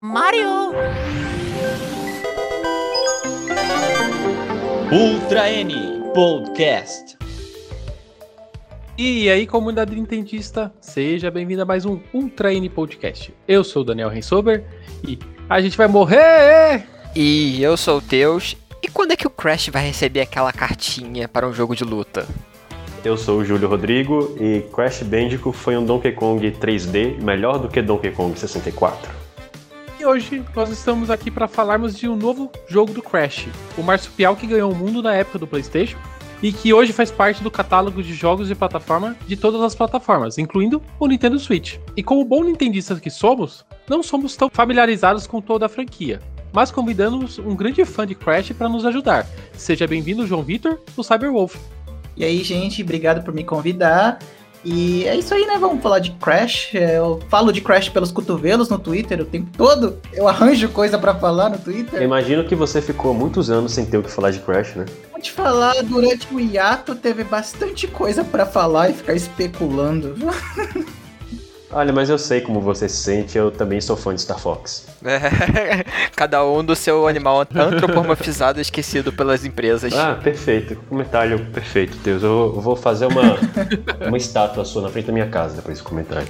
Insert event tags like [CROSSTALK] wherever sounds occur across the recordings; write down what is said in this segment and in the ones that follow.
Mario! Ultra N Podcast. E aí, comunidade nintendista, seja bem-vindo a mais um Ultra N Podcast. Eu sou o Daniel Rensober e a gente vai morrer! E eu sou o Teus. E quando é que o Crash vai receber aquela cartinha para um jogo de luta? Eu sou o Júlio Rodrigo e Crash Bandicoot foi um Donkey Kong 3D melhor do que Donkey Kong 64. Hoje nós estamos aqui para falarmos de um novo jogo do Crash, o marsupial que ganhou o mundo na época do PlayStation e que hoje faz parte do catálogo de jogos de plataforma de todas as plataformas, incluindo o Nintendo Switch. E como bom nintendistas que somos, não somos tão familiarizados com toda a franquia, mas convidamos um grande fã de Crash para nos ajudar. Seja bem-vindo, João Vitor, do Cyberwolf. E aí, gente, obrigado por me convidar. E é isso aí, né? Vamos falar de Crash. Eu falo de Crash pelos cotovelos no Twitter o tempo todo. Eu arranjo coisa para falar no Twitter. Eu imagino que você ficou muitos anos sem ter o que falar de Crash, né? Vou te falar, durante o hiato teve bastante coisa para falar e ficar especulando. [LAUGHS] Olha, mas eu sei como você se sente, eu também sou fã de Star Fox. É, [LAUGHS] cada um do seu animal antropomorfizado esquecido pelas empresas. Ah, perfeito. Comentário perfeito, Deus. Eu vou fazer uma, [LAUGHS] uma estátua sua na frente da minha casa depois desse comentário.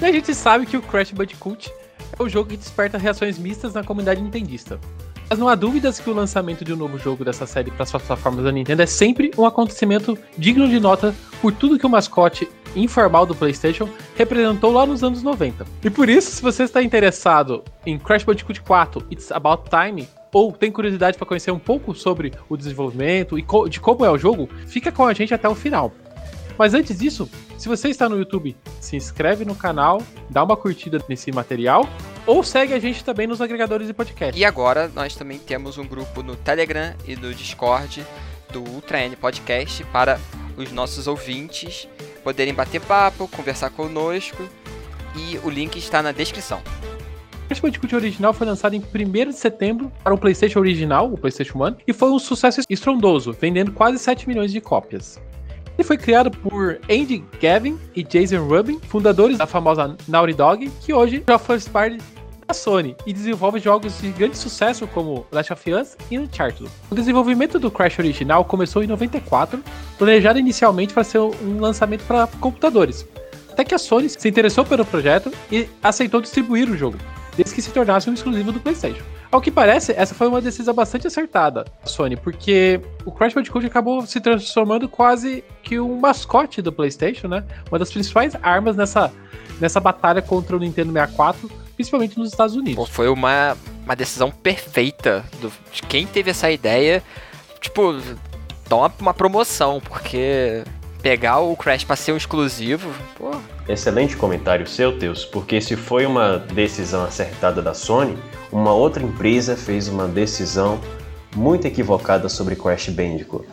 e a gente sabe que o Crash Bandicoot é o jogo que desperta reações mistas na comunidade nintendista. Mas não há dúvidas que o lançamento de um novo jogo dessa série para as plataformas da Nintendo é sempre um acontecimento digno de nota por tudo que o mascote informal do PlayStation representou lá nos anos 90. E por isso, se você está interessado em Crash Bandicoot 4 It's About Time, ou tem curiosidade para conhecer um pouco sobre o desenvolvimento e de como é o jogo, fica com a gente até o final. Mas antes disso, se você está no YouTube, se inscreve no canal, dá uma curtida nesse material ou segue a gente também nos agregadores de podcast. E agora nós também temos um grupo no Telegram e no Discord do Ultra N Podcast para os nossos ouvintes poderem bater papo, conversar conosco e o link está na descrição. Crash Bandicoot original foi lançado em 1 de setembro para o PlayStation original, o PlayStation 1, e foi um sucesso estrondoso, vendendo quase 7 milhões de cópias. Ele foi criado por Andy Gavin e Jason Rubin, fundadores da famosa Naughty Dog, que hoje já faz parte da Sony e desenvolve jogos de grande sucesso como Last of Us e Uncharted. O desenvolvimento do Crash original começou em 94, planejado inicialmente para ser um lançamento para computadores. Até que a Sony se interessou pelo projeto e aceitou distribuir o jogo, desde que se tornasse um exclusivo do PlayStation. Ao que parece, essa foi uma decisão bastante acertada da Sony, porque o Crash Bandicoot acabou se transformando quase que um mascote do PlayStation, né? Uma das principais armas nessa, nessa batalha contra o Nintendo 64, principalmente nos Estados Unidos. Pô, foi uma, uma decisão perfeita do, de quem teve essa ideia. Tipo, dá uma, uma promoção, porque pegar o Crash para ser um exclusivo, pô. Excelente comentário seu, Teus, porque se foi uma decisão acertada da Sony, uma outra empresa fez uma decisão muito equivocada sobre Crash Bandicoot.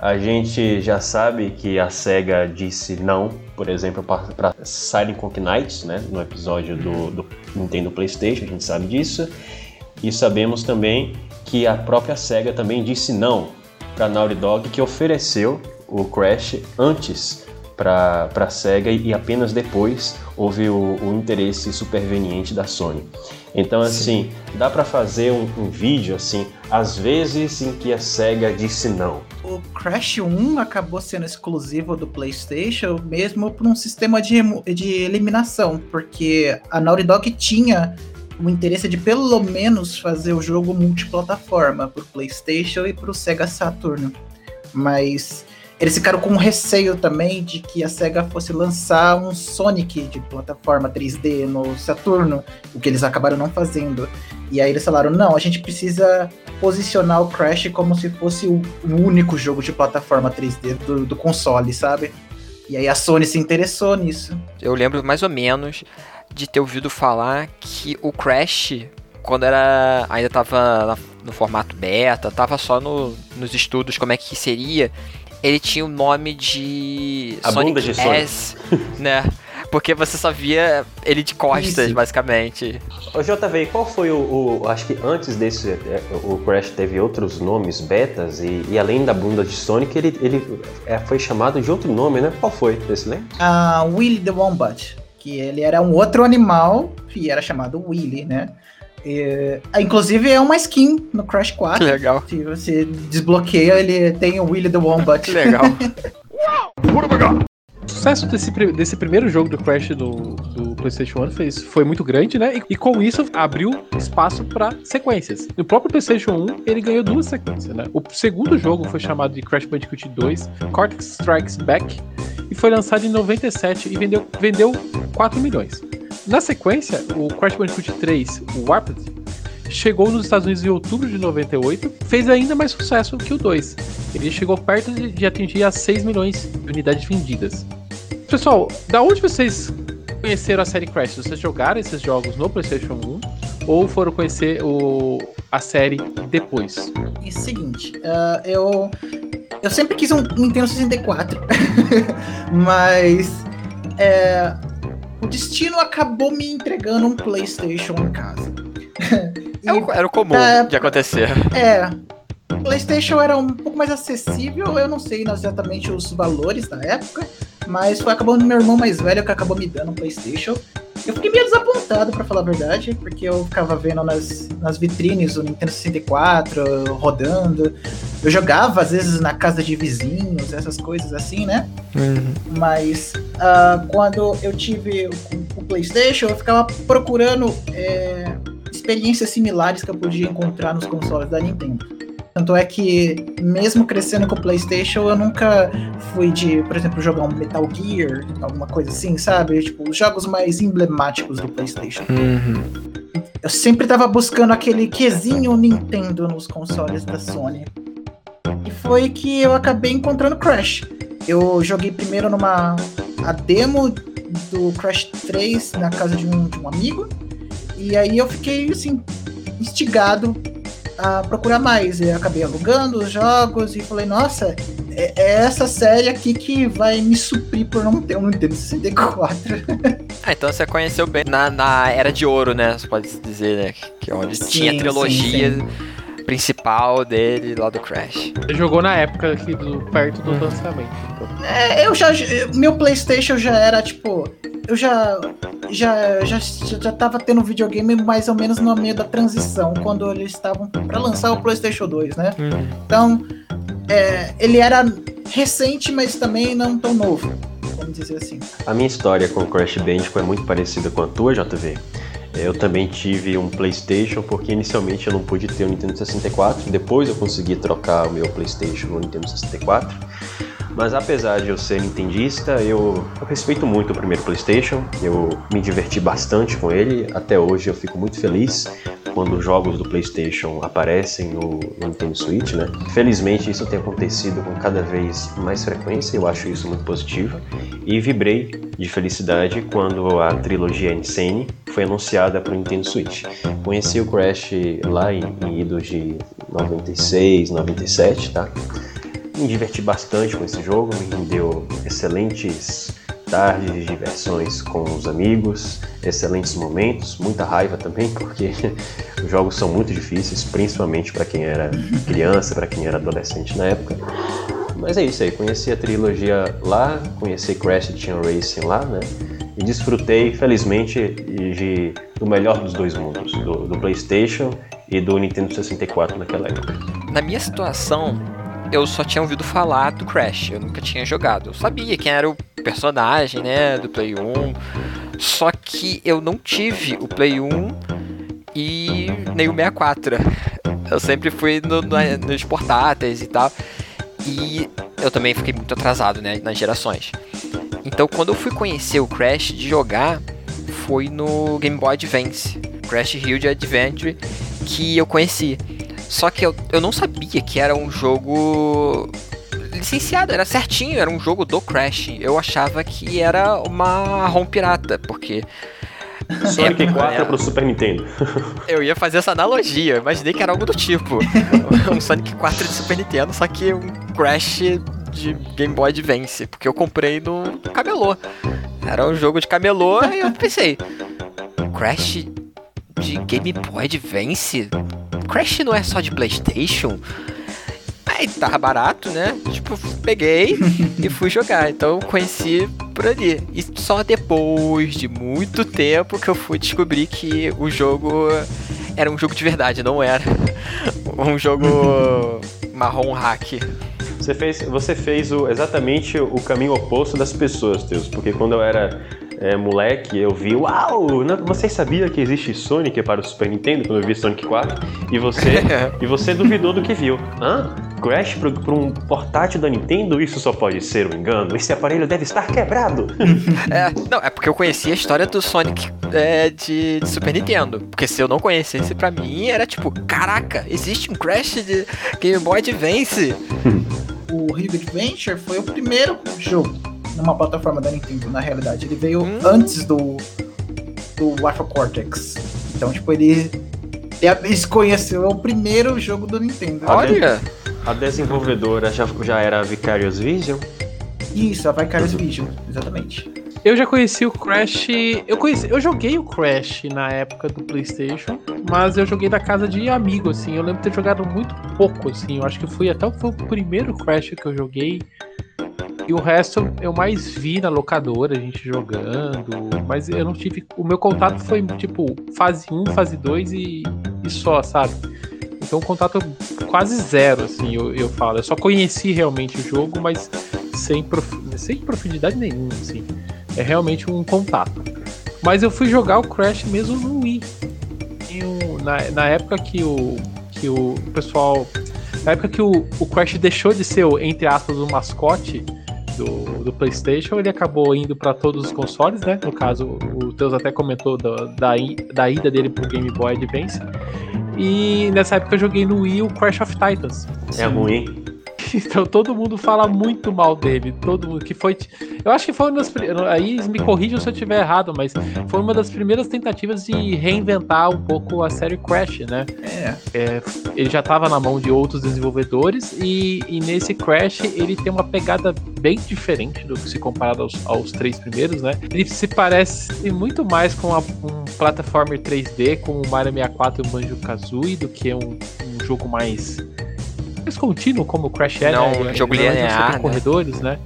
A gente já sabe que a SEGA disse não, por exemplo, para Silent Conk Knights, né, no episódio do, do Nintendo PlayStation, a gente sabe disso. E sabemos também que a própria SEGA também disse não para Naughty Dog, que ofereceu o Crash antes para a SEGA e apenas depois houve o, o, interesse superveniente da Sony. Então, assim, Sim. dá para fazer um, um, vídeo, assim, às vezes em que a SEGA disse não. O Crash 1 acabou sendo exclusivo do PlayStation mesmo por um sistema de, de eliminação, porque a Naughty Dog tinha o interesse de pelo menos fazer o jogo multiplataforma para o PlayStation e para o Sega Saturn. Mas eles ficaram com receio também de que a SEGA fosse lançar um Sonic de plataforma 3D no Saturno, o que eles acabaram não fazendo. E aí eles falaram: não, a gente precisa posicionar o Crash como se fosse o único jogo de plataforma 3D do, do console, sabe? E aí a Sony se interessou nisso. Eu lembro mais ou menos de ter ouvido falar que o Crash, quando era ainda tava no formato beta, tava só no, nos estudos como é que seria, ele tinha o nome de a Sonic de S, né? Porque você só via ele de costas, Isso. basicamente. Ô JV, qual foi o, o, Acho que antes desse. É, o Crash teve outros nomes, betas, e, e além da bunda de Sonic, ele, ele é, foi chamado de outro nome, né? Qual foi? Esse lembra? Uh, Willy the Wombat. Que ele era um outro animal, que era chamado Willy, né? E, ah, inclusive é uma skin no Crash 4. Que legal. Se você desbloqueia, ele tem o Willy the Wombat. Que [LAUGHS] legal. O sucesso desse, desse primeiro jogo do Crash do, do PlayStation 1 fez, foi muito grande, né? E, e com isso abriu espaço para sequências. No próprio PlayStation 1, ele ganhou duas sequências, né? O segundo jogo foi chamado de Crash Bandicoot 2 Cortex Strikes Back e foi lançado em 97 e vendeu, vendeu 4 milhões. Na sequência, o Crash Bandicoot 3, o Warped, chegou nos Estados Unidos em outubro de 98, fez ainda mais sucesso que o 2. Ele chegou perto de, de atingir as 6 milhões de unidades vendidas. Pessoal, da onde vocês conheceram a série Crash? Vocês jogaram esses jogos no PlayStation 1 ou foram conhecer o, a série depois? E seguinte, ah, eu. Eu sempre quis um Nintendo 64. [LAUGHS] mas. é, o destino acabou me entregando um PlayStation em casa. [LAUGHS] É o- Era o comum É. de acontecer. É. O PlayStation era um pouco mais acessível, eu não sei exatamente os valores da época, mas foi acabando meu irmão mais velho que acabou me dando um PlayStation. Eu fiquei meio desapontado, pra falar a verdade, porque eu ficava vendo nas, nas vitrines o Nintendo 64 rodando. Eu jogava, às vezes, na casa de vizinhos, essas coisas assim, né? Mas ah, quando eu tive o, o PlayStation, eu ficava procurando é, experiências similares que eu podia encontrar nos consoles da Nintendo. Tanto é que, mesmo crescendo com o PlayStation, eu nunca fui de, por exemplo, jogar um Metal Gear, alguma coisa assim, sabe? Tipo, os jogos mais emblemáticos do PlayStation. Uhum. Eu sempre tava buscando aquele quesinho Nintendo nos consoles da Sony. E foi que eu acabei encontrando Crash. Eu joguei primeiro numa a demo do Crash 3 na casa de um, de um amigo. E aí eu fiquei assim, instigado a procurar mais. Eu acabei alugando os jogos e falei, nossa, é, é essa série aqui que vai me suprir por não ter um Nintendo 64. [LAUGHS] Ah, então você conheceu bem na, na Era de Ouro, né? Você pode dizer, né? Que é onde Sim, tinha a sim, trilogia sim. principal dele lá do Crash. Você jogou na época aqui do, perto do lançamento. então. É, eu já. Meu PlayStation já era tipo. Eu já. Já, já, já tava tendo videogame mais ou menos no meio da transição, quando eles estavam pra lançar o PlayStation 2, né? Então, é, ele era recente, mas também não tão novo, vamos dizer assim. A minha história com Crash Bandicoot é muito parecida com a tua, JV. Eu também tive um PlayStation porque inicialmente eu não pude ter o Nintendo 64, depois eu consegui trocar o meu PlayStation no Nintendo 64. Mas apesar de eu ser nintendista, eu, eu respeito muito o primeiro PlayStation, eu me diverti bastante com ele, até hoje eu fico muito feliz quando os jogos do PlayStation aparecem no, no Nintendo Switch, né? Felizmente isso tem acontecido com cada vez mais frequência, eu acho isso muito positivo. E vibrei de felicidade quando a trilogia Insane foi anunciada para o Nintendo Switch. Conheci o Crash lá em, em idos de 96, 97, tá? Me diverti bastante com esse jogo, me rendeu excelentes tardes de diversões com os amigos, excelentes momentos, muita raiva também, [LAUGHS] porque os jogos são muito difíceis, principalmente para quem era criança, para quem era adolescente na época. Mas é isso aí, conheci a trilogia lá, conheci Crash Team Racing lá, né? E desfrutei, felizmente, de, do melhor dos dois mundos, do, do PlayStation e do Nintendo 64 naquela época. Na minha situação, eu só tinha ouvido falar do Crash, eu nunca tinha jogado. Eu sabia quem era o personagem, né, do Play 1. Só que eu não tive o Play 1 e nem o 64. [LAUGHS] Eu sempre fui no- no- nos portáteis e tal. E eu também fiquei muito atrasado, né, nas gerações. Então, quando eu fui conhecer o Crash de jogar, foi no Game Boy Advance, Crash Huge Adventure, que eu conheci. Só que eu, eu não sabia que era um jogo licenciado, era certinho, era um jogo do Crash. Eu achava que era uma ROM pirata, porque Sonic É, 4 é. pro Super Nintendo. [LAUGHS] eu ia fazer essa analogia, imaginei que era algo do tipo. [LAUGHS] um Sonic 4 de Super Nintendo, só que um Crash de Game Boy Advance, porque eu comprei no camelô. Era um jogo de camelô e eu pensei, Crash de Game Boy Advance? Crash não é só de Playstation? Aí tava barato, né? Tipo, peguei [LAUGHS] e fui jogar. Então conheci por ali. E só depois de muito tempo que eu fui descobrir que o jogo era um jogo de verdade, não era [LAUGHS] um jogo [LAUGHS] marrom hack. Você fez, você fez o, exatamente o caminho oposto das pessoas, Deus, porque quando eu era é, moleque, eu vi, uau, não, vocês sabiam que existe Sonic para o Super Nintendo quando eu vi Sonic 4? E você, [LAUGHS] e você duvidou do que viu. Hã? Crash para um portátil da Nintendo? Isso só pode ser um engano. Esse aparelho deve estar quebrado. [LAUGHS] é, não, é porque eu conhecia a história do Sonic é, de, de, Super Nintendo. Porque se eu não conhecesse, pra mim era tipo, caraca, existe um Crash de Game Boy Advance. [LAUGHS] o Rio Adventure foi o primeiro jogo numa plataforma da Nintendo, na realidade. Ele veio hum. antes do, do Alpha Cortex. Então, tipo, ele, ele conheceu o primeiro jogo do Nintendo. Olha! A desenvolvedora já, já era a Vicarious Vision? Isso, a Vicarious Vision, exatamente. Eu já conheci o Crash. Eu conheci, eu joguei o Crash na época do PlayStation, mas eu joguei da casa de amigo, assim. Eu lembro de ter jogado muito pouco, assim. Eu acho que foi até foi o primeiro Crash que eu joguei. E o resto eu mais vi na locadora, a gente jogando. Mas eu não tive. O meu contato foi tipo fase 1, fase 2 e, e só, sabe? Então, um contato quase zero, assim, eu, eu falo. Eu só conheci realmente o jogo, mas sem, prof... sem profundidade nenhuma, assim. É realmente um contato. Mas eu fui jogar o Crash mesmo no Wii. na, na época que o, que o pessoal. Na época que o, o Crash deixou de ser, entre aspas, o mascote do, do PlayStation, ele acabou indo para todos os consoles, né? No caso, o Deus até comentou da, da ida dele pro Game Boy Advance. E nessa época eu joguei no Wii o Crash of Titans. É ruim. [LAUGHS] Então todo mundo fala muito mal dele. Todo mundo que foi. Eu acho que foi uma das. Aí me corrijam se eu estiver errado, mas foi uma das primeiras tentativas de reinventar um pouco a série Crash, né? É. é ele já estava na mão de outros desenvolvedores e, e, nesse Crash ele tem uma pegada bem diferente do que se comparado aos, aos três primeiros, né? Ele se parece muito mais com a, um platformer 3D como o Mario 64 e o Banjo Kazooie do que um, um jogo mais mais contínuo como o Crash é, Não, né? jogo linear, né? corredores, né?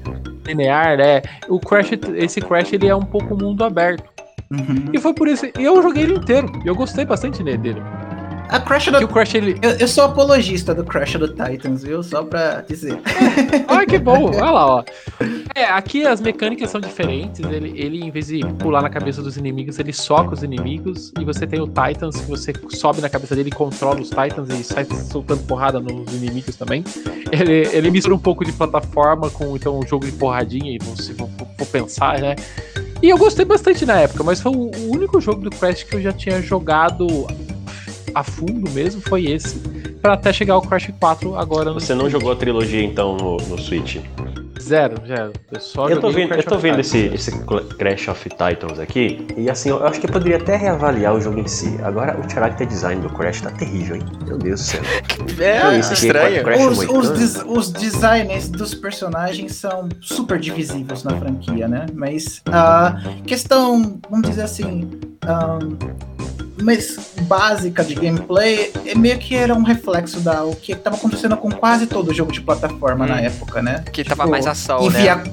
Linear, é. O Crash, esse Crash ele é um pouco mundo aberto. Uhum. E foi por isso. E eu joguei ele inteiro. E eu gostei bastante dele. A Crash do... o Crash, ele... eu, eu, sou apologista do Crash do Titans, viu? Só pra dizer. [LAUGHS] Ai, que bom. Olha lá, ó. É, aqui as mecânicas são diferentes. Ele, ele, em vez de pular na cabeça dos inimigos, ele soca os inimigos. E você tem o Titans, que você sobe na cabeça dele e controla os Titans e sai soltando porrada nos inimigos também. Ele, ele mistura um pouco de plataforma com então um jogo de porradinha, se for, for pensar, né? E eu gostei bastante na época, mas foi o único jogo do Crash que eu já tinha jogado a fundo mesmo foi esse. Pra até chegar ao Crash 4 agora Você não jogou a trilogia então no, no Switch? Zero, zero. Eu só eu tô vendo, eu tô vendo esse, esse Crash of Titans aqui, e assim, eu acho que eu poderia até reavaliar o jogo em si. Agora, o character design do Crash tá terrível, hein? Meu Deus do céu. [LAUGHS] É, isso, estranho. Os, os, des, os, designs dos personagens são super divisíveis na franquia, né? Mas a questão, vamos dizer assim, um, mas básica de gameplay, é meio que era um reflexo da o que estava acontecendo com quase todo jogo de plataforma hum, na época, né? Que tipo, tava mais ação, enviar, né?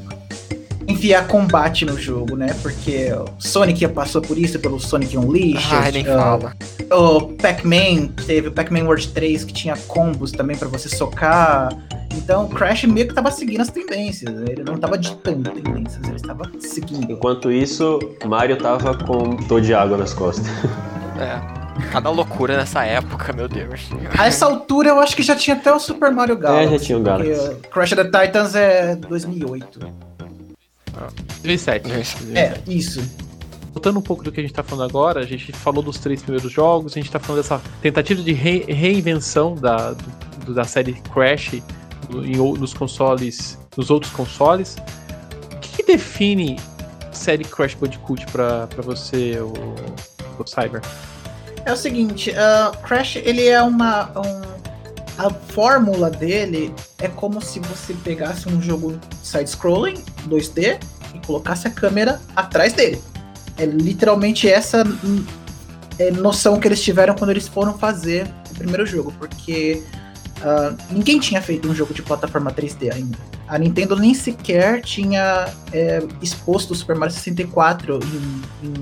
Enviar combate no jogo, né? Porque o Sonic passou por isso, pelo Sonic Unleashed. Ai, nem uh, fala. O Pac-Man, teve o Pac-Man World 3 que tinha combos também para você socar. Então o Crash meio que tava seguindo as tendências. Né? Ele não tava ditando tendências, ele estava seguindo. Enquanto isso, Mario tava com todo de água nas costas. [LAUGHS] É. Cada loucura nessa época, meu Deus. A essa altura eu acho que já tinha até o Super Mario Galaxy. É, já tinha o Galaxy. Crash of the Titans é 2008. 2007. É, isso. Voltando um pouco do que a gente tá falando agora, a gente falou dos três primeiros jogos, a gente tá falando dessa tentativa de re reinvenção da, do, da série Crash em, nos consoles, nos outros consoles. O que, que define série Crash Bandicoot pra, pra você, o, o Cyber? É o seguinte, uh, Crash ele é uma. Um, a fórmula dele é como se você pegasse um jogo side-scrolling, 2D, e colocasse a câmera atrás dele. É literalmente essa hum, é, noção que eles tiveram quando eles foram fazer o primeiro jogo, porque uh, ninguém tinha feito um jogo de plataforma 3D ainda. A Nintendo nem sequer tinha é, exposto o Super Mario 64 em, em,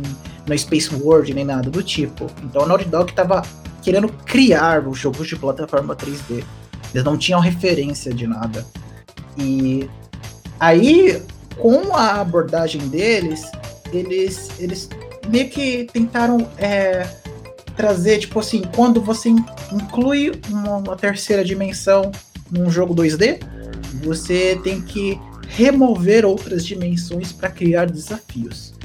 no Space World, nem nada do tipo. Então a Naughty Dog estava querendo criar os jogos de plataforma 3D. Eles não tinham referência de nada. E aí, com a abordagem deles, eles, eles meio que tentaram é, trazer, tipo assim, quando você inclui uma, uma terceira dimensão num jogo 2D, você tem que remover outras dimensões para criar desafios.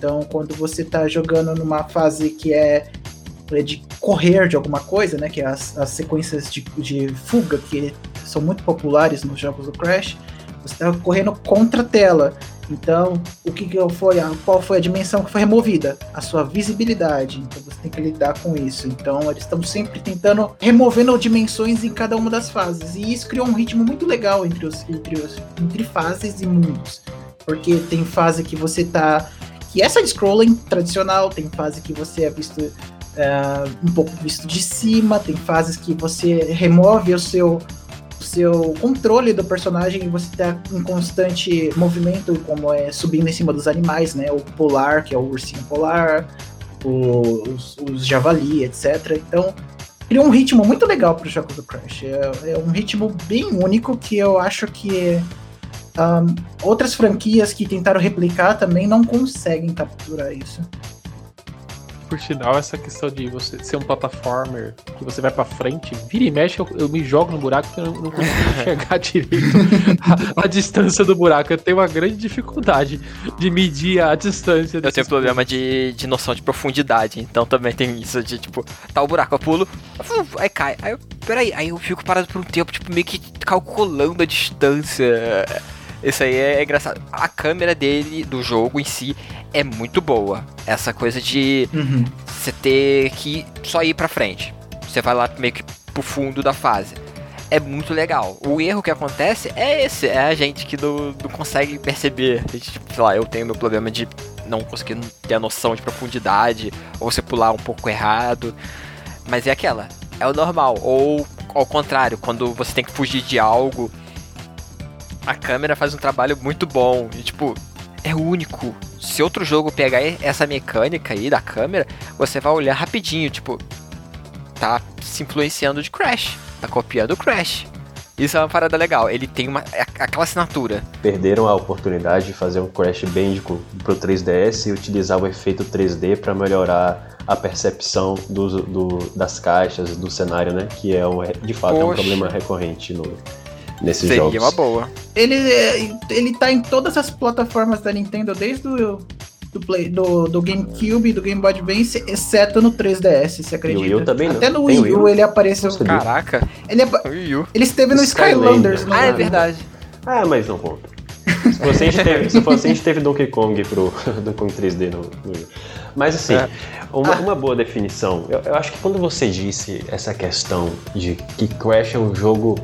Então, quando você está jogando numa fase que é, é de correr de alguma coisa, né, que é as, as sequências de, de fuga que são muito populares nos jogos do Crash, você está correndo contra a tela. Então, o que, que foi? Qual foi a dimensão que foi removida? A sua visibilidade. Então, você tem que lidar com isso. Então, eles estão sempre tentando removendo dimensões em cada uma das fases. E isso criou um ritmo muito legal entre, os, entre, os, entre fases e mundos. Porque tem fase que você tá. Que é side-scrolling tradicional, tem fase que você é visto é, um pouco visto de cima, tem fases que você remove o seu seu controle do personagem e você tá em constante movimento, como é subindo em cima dos animais, né? O polar, que é o ursinho polar, os, os javali, etc. Então, criou um ritmo muito legal para o jogo do Crash. É, é, um ritmo bem único que eu acho que um, outras franquias que tentaram replicar também não conseguem capturar isso por sinal, essa questão de você ser um plataformer que você vai pra frente, vira e mexe, eu, eu me jogo no buraco porque eu não, não consigo [LAUGHS] enxergar direito a, a, distância do buraco. Eu tenho uma grande dificuldade de medir a distância. Eu tenho problema de, de noção de profundidade, então também tem isso de tipo, tá o buraco, eu pulo, aí cai. Aí eu, peraí, aí eu fico parado por um tempo, tipo, meio que calculando a distância. Isso aí é, é engraçado. A câmera dele, do jogo em si, é muito boa. Essa coisa de uhum. você ter que só ir pra frente. Você vai lá meio que pro fundo da fase. É muito legal. O erro que acontece é esse, é a gente que não, não consegue perceber. A gente, tipo, sei lá, eu tenho meu problema de não conseguir ter a noção de profundidade, ou você pular um pouco errado. Mas é aquela, é o normal. Ou ao contrário, quando você tem que fugir de algo, a câmera faz um trabalho muito bom. E tipo, é único. Se outro jogo pegar essa mecânica aí da câmera, você vai olhar rapidinho, tipo, tá se influenciando de Crash, tá copiando o Crash. Isso é uma parada legal, ele tem uma, é aquela assinatura. Perderam a oportunidade de fazer um Crash Bandicoot pro 3DS e utilizar o efeito 3D para melhorar a percepção do, do, das caixas, do cenário, né? Que é um, de fato Poxa. é um problema recorrente no, nesses Seria jogos. Seria uma boa. Ele, ele tá em todas as plataformas da Nintendo, desde o do, Play, do, do GameCube, do Game Boy Advance, exceto no 3DS, você acredita? E o Wii também Até no Wii, Wii U ele apareceu. Caraca. Ele, ele esteve no Skylanders. Ah, é verdade. Ah, mas não conta. Se fosse, a gente teve, se fosse, a gente teve Donkey Kong pro [LAUGHS] Donkey Kong 3D no, no Wii. Mas assim, é. uma, uma, boa definição. Eu, eu acho que quando você disse essa questão de que Crash é um jogo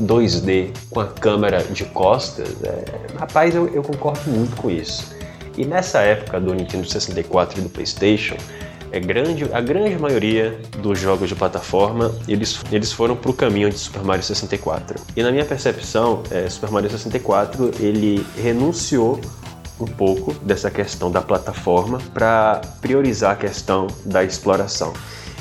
2D com a câmera de costas, é, rapaz, eu, eu, concordo muito com isso. E nessa época do Nintendo 64 e do PlayStation, é grande, a grande maioria dos jogos de plataforma eles, eles foram para o caminho de Super Mario 64. E na minha percepção, é, Super Mario 64 ele renunciou um pouco dessa questão da plataforma para priorizar a questão da exploração.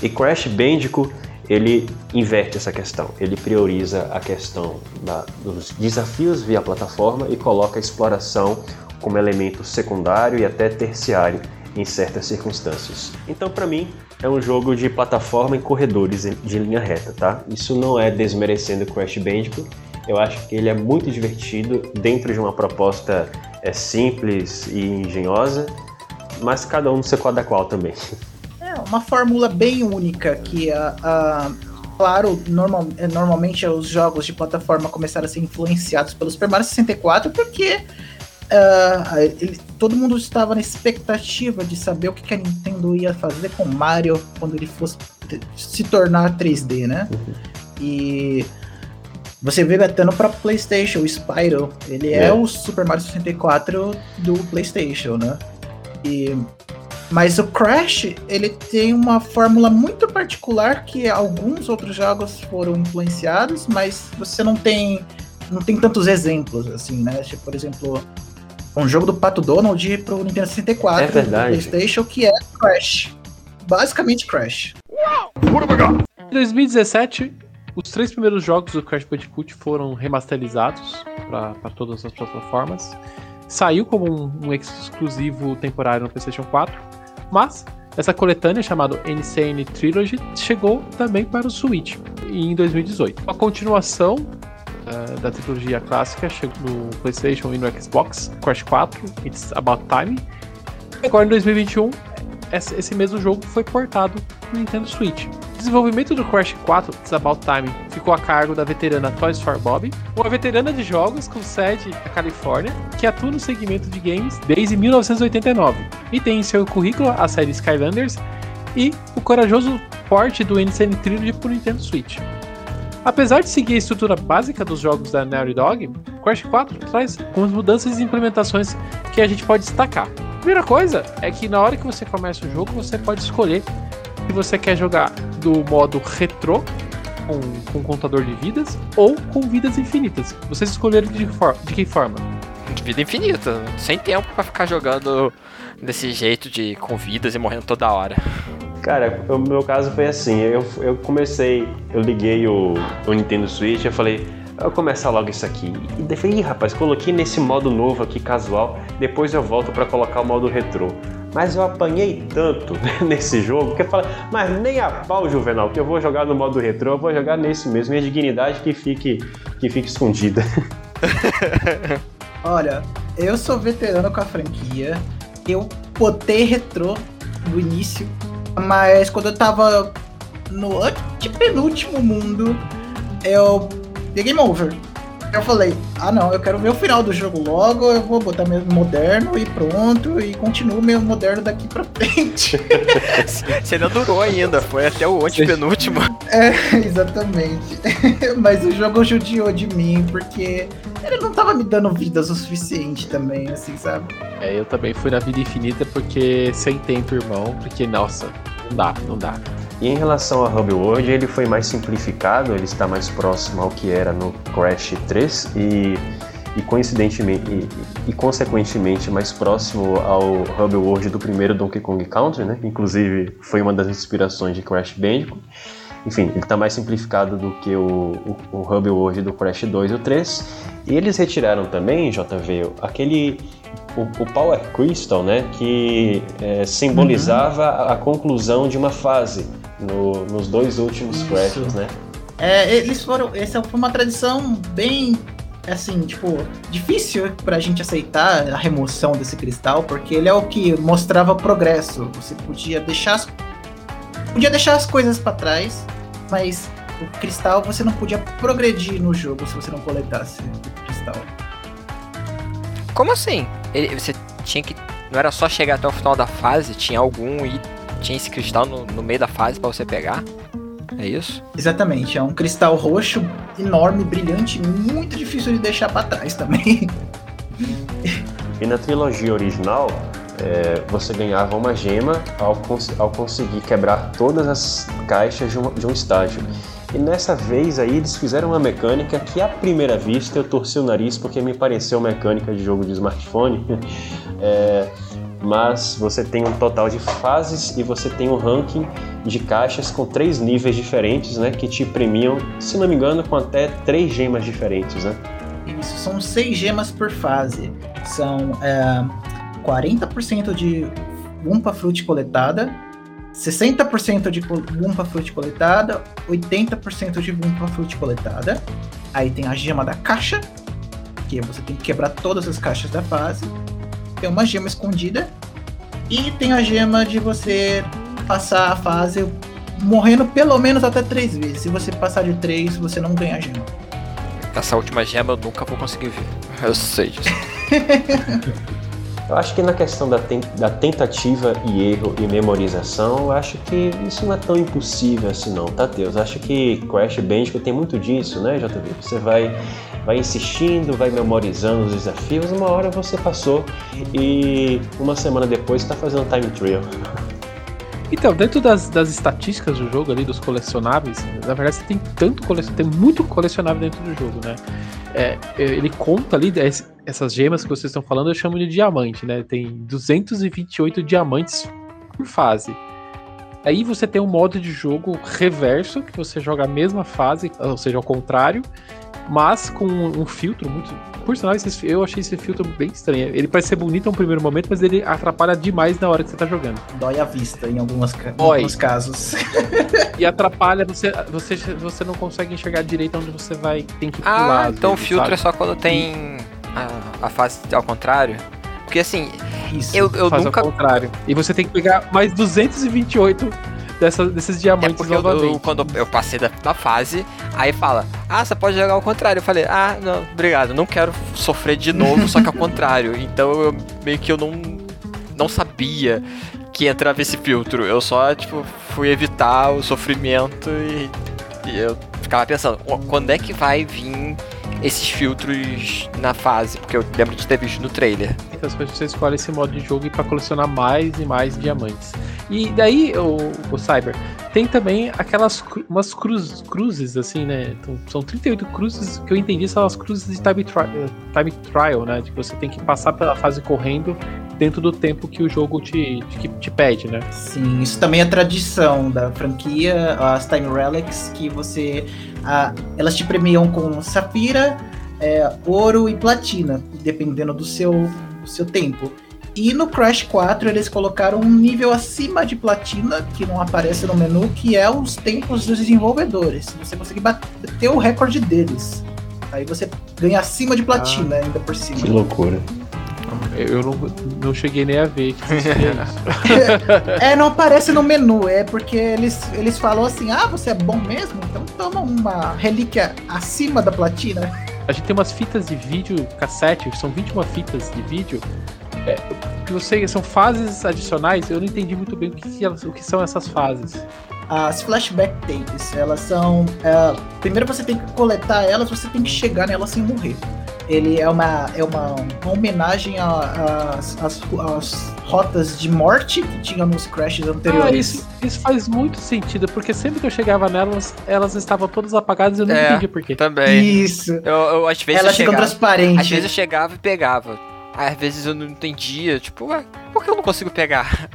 E Crash Bandicoot ele inverte essa questão. Ele prioriza a questão da, dos desafios via plataforma e coloca a exploração como elemento secundário e até terciário em certas circunstâncias. Então, para mim, é um jogo de plataforma em corredores de linha reta, tá? Isso não é desmerecendo Crash Bandicoot. Eu acho que ele é muito divertido dentro de uma proposta é, simples e engenhosa, mas cada um no seu qual qual também. [LAUGHS] uma fórmula bem única que a, a claro, normal, é, normalmente os jogos de plataforma começaram a ser influenciados pelo Super Mario 64 porque uh, ele, todo mundo estava na expectativa de saber o que, que, a Nintendo ia fazer com Mario quando ele fosse se tornar 3D, né? Uhum. E você vê até no próprio PlayStation, o Spyro, ele é. é o Super Mario 64 do PlayStation, né? E mas o Crash, ele tem uma fórmula muito particular que alguns outros jogos foram influenciados, mas você não tem não tem tantos exemplos assim, né? Tipo, por exemplo, um jogo do Pato Donald pro Nintendo 64, é verdade. PlayStation, que é Crash. Basicamente Crash. Em 2017, os três primeiros jogos do Crash Bandicoot foram remasterizados para todas as plataformas. Saiu como um, um exclusivo temporário no PlayStation 4, mas essa coletânea chamada Insane Trilogy chegou também para o Switch em 2018. A continuação uh, da trilogia clássica chegou no PlayStation e no Xbox, Crash 4, It's About Time. Agora em 2021, esse mesmo jogo foi portado no Nintendo Switch. O desenvolvimento do Crash 4 It's About Time ficou a cargo da veterana Toys for Bob, uma veterana de jogos com sede na Califórnia, que atua no segmento de games desde 1989 e tem em seu currículo a série Skylanders e o corajoso porte do Insane Trilogy para o Nintendo Switch. Apesar de seguir a estrutura básica dos jogos da Naughty Dog, Crash 4 traz algumas mudanças e implementações que a gente pode destacar. Primeira coisa é que na hora que você começa o jogo, você pode escolher se você quer jogar do modo retrô, com, com contador de vidas, ou com vidas infinitas. Vocês escolheram de, for, de que forma? De vida infinita, sem tempo para ficar jogando desse jeito de com vidas e morrendo toda hora. Cara, o meu caso foi assim, eu, eu comecei, eu liguei o, o Nintendo Switch, eu falei, eu começar logo isso aqui. E daí falei, Ih, rapaz, coloquei nesse modo novo aqui, casual, depois eu volto para colocar o modo retrô. Mas eu apanhei tanto [LAUGHS] nesse jogo que eu falei, mas nem a pau, Juvenal, que eu vou jogar no modo retrô, eu vou jogar nesse mesmo. Minha dignidade que fique, que fique escondida. [LAUGHS] Olha, eu sou veterano com a franquia. Eu botei retrô no início, mas quando eu tava no antepenúltimo mundo, eu dei game over. Eu falei, ah não, eu quero ver o final do jogo logo, eu vou botar mesmo moderno e pronto, e continuo mesmo moderno daqui pra frente. [LAUGHS] Você não durou ainda, foi até o antepenúltimo. [LAUGHS] É, exatamente. [LAUGHS] Mas o jogo judiou de mim, porque ele não tava me dando vidas o suficiente também, assim, sabe? É, eu também fui na vida infinita porque sem tempo, irmão, porque, nossa, não dá, não dá. E em relação a Hub World, ele foi mais simplificado, ele está mais próximo ao que era no Crash 3 e, e coincidentemente e, e, consequentemente mais próximo ao Hub World do primeiro Donkey Kong Country, né? Inclusive foi uma das inspirações de Crash Bandicoot. Enfim, ele está mais simplificado do que o, o, o Hub World do Crash 2 e o 3. E eles retiraram também, JV, aquele o, o Power Crystal, né, que é, simbolizava uhum. a, a, conclusão de uma fase no, nos dois últimos Crashes, né? É, eles foram. Essa foi uma tradição bem assim, tipo, difícil pra gente aceitar a remoção desse cristal, porque ele é o que mostrava progresso. Você podia deixar as, podia deixar as coisas para trás, mas o cristal você não podia progredir no jogo se você não coletasse o cristal. Como assim? Ele, você tinha que. Não era só chegar até o final da fase, tinha algum e tinha esse cristal no, no meio da fase para você pegar? É isso? Exatamente, é um cristal roxo enorme, brilhante, muito difícil de deixar para trás também. E na trilogia original, é, você ganhava uma gema ao, cons ao, conseguir quebrar todas as caixas de um, de um, estágio. E nessa vez aí eles fizeram uma mecânica que à primeira vista eu torci o nariz porque me pareceu mecânica de jogo de smartphone. [LAUGHS] é, mas você tem um total de fases e você tem um ranking de caixas com três níveis diferentes, né, que te premiam, se não me engano, com até três gemas diferentes, né? Isso, são seis gemas por fase. São é, 40% de Wumpa Fruit coletada, 60% de Wumpa Fruit coletada, 80% de Wumpa Fruit coletada. Aí tem a gema da caixa, que você tem que quebrar todas as caixas da fase tem uma gema escondida e tem a gema de você passar a fase morrendo pelo menos até três vezes. Se você passar de três, você não ganha a gema. Essa última gema eu nunca vou conseguir ver. Eu sei disso. [LAUGHS] eu acho que na questão da, ten da tentativa e erro e memorização, eu acho que isso não é tão impossível assim não, tá, Deus? Acho que Crash Bandicoot tem muito disso, né, JV? Você vai vai insistindo, vai memorizando os desafios, uma hora você passou e uma semana depois está fazendo time trial. Então, dentro das, das estatísticas do jogo ali, dos colecionáveis, na verdade você tem tanto tem muito colecionável dentro do jogo, né? É, ele conta ali, essas gemas que vocês estão falando, eu chamo de diamante, né? Tem 228 diamantes por fase. Aí você tem um modo de jogo reverso, que você joga a mesma fase, ou seja, ao contrário, mas com um filtro muito. Por sinal, esse- eu achei esse filtro bem estranho. Ele parece ser bonito um primeiro momento, mas ele atrapalha demais na hora que você tá jogando. Dói a vista em, algumas, em alguns casos. E atrapalha, você, você, você não consegue enxergar direito onde você vai, tem que pular. Ah, então o filtro sabe? é só quando tem a, a fase ao contrário? Porque assim, Isso. eu, eu Faz nunca. ao contrário. E você tem que pegar mais 228 dessa, desses É diamantes porque eu, eu- quando eu passei da, da fase, aí fala, ah, você pode jogar ao contrário. Eu falei, ah, não, obrigado, não quero sofrer de novo, só que ao [LAUGHS] contrário. Então eu meio que eu não, não sabia que entrava esse filtro. Eu só, tipo, fui evitar o sofrimento e, e eu ficava pensando, "Ó, quando é que vai vir esses filtros na fase? Porque eu lembro de ter visto no trailer. Então você escolhe esse modo de jogo para colecionar mais e mais diamantes. E daí, o, o Cyber, tem também aquelas cru- umas cruz, cruzes, assim, né? Então, são 38 cruzes que eu entendi são as cruzes de time, tri- eh, time trial, né? De que você tem que passar pela fase correndo dentro do tempo que o jogo te, te, te pede, né? Sim, isso também é tradição da franquia, as Time Relics, que você. ah, elas te premiam com safira, é, ouro e platina, dependendo do seu, do seu tempo. E no Crash 4 eles colocaram um nível acima de platina, que não aparece no menu, que é os tempos dos desenvolvedores. Você consegue bater o recorde deles. Aí você ganha acima de platina ainda por cima. Que loucura. Eu não, não cheguei nem a ver que existia isso. [LAUGHS] É, não aparece no menu, é porque eles, eles falam assim: ah, você é bom mesmo? Então toma uma relíquia acima da platina. A gente tem umas fitas de vídeo cassete, são 21 fitas de vídeo. É, que você, são fases adicionais, eu não entendi muito bem o que, que elas- o que são essas fases. As flashback tapes, elas são. é, primeiro você tem que coletar elas, você tem que chegar nelas sem morrer. Ele é uma, é uma, uma homenagem às rotas de morte que tinha nos crashes anteriores. Ah, isso, isso faz muito sentido, porque sempre que eu chegava nelas, elas estavam todas apagadas e eu não É. entendi por quê. Também. Isso. Eu, eu, às vezes Elas eu ficam chegava, transparentes. às vezes eu chegava e pegava. Aí, às vezes eu não entendia, tipo, ué, por que eu não consigo pegar?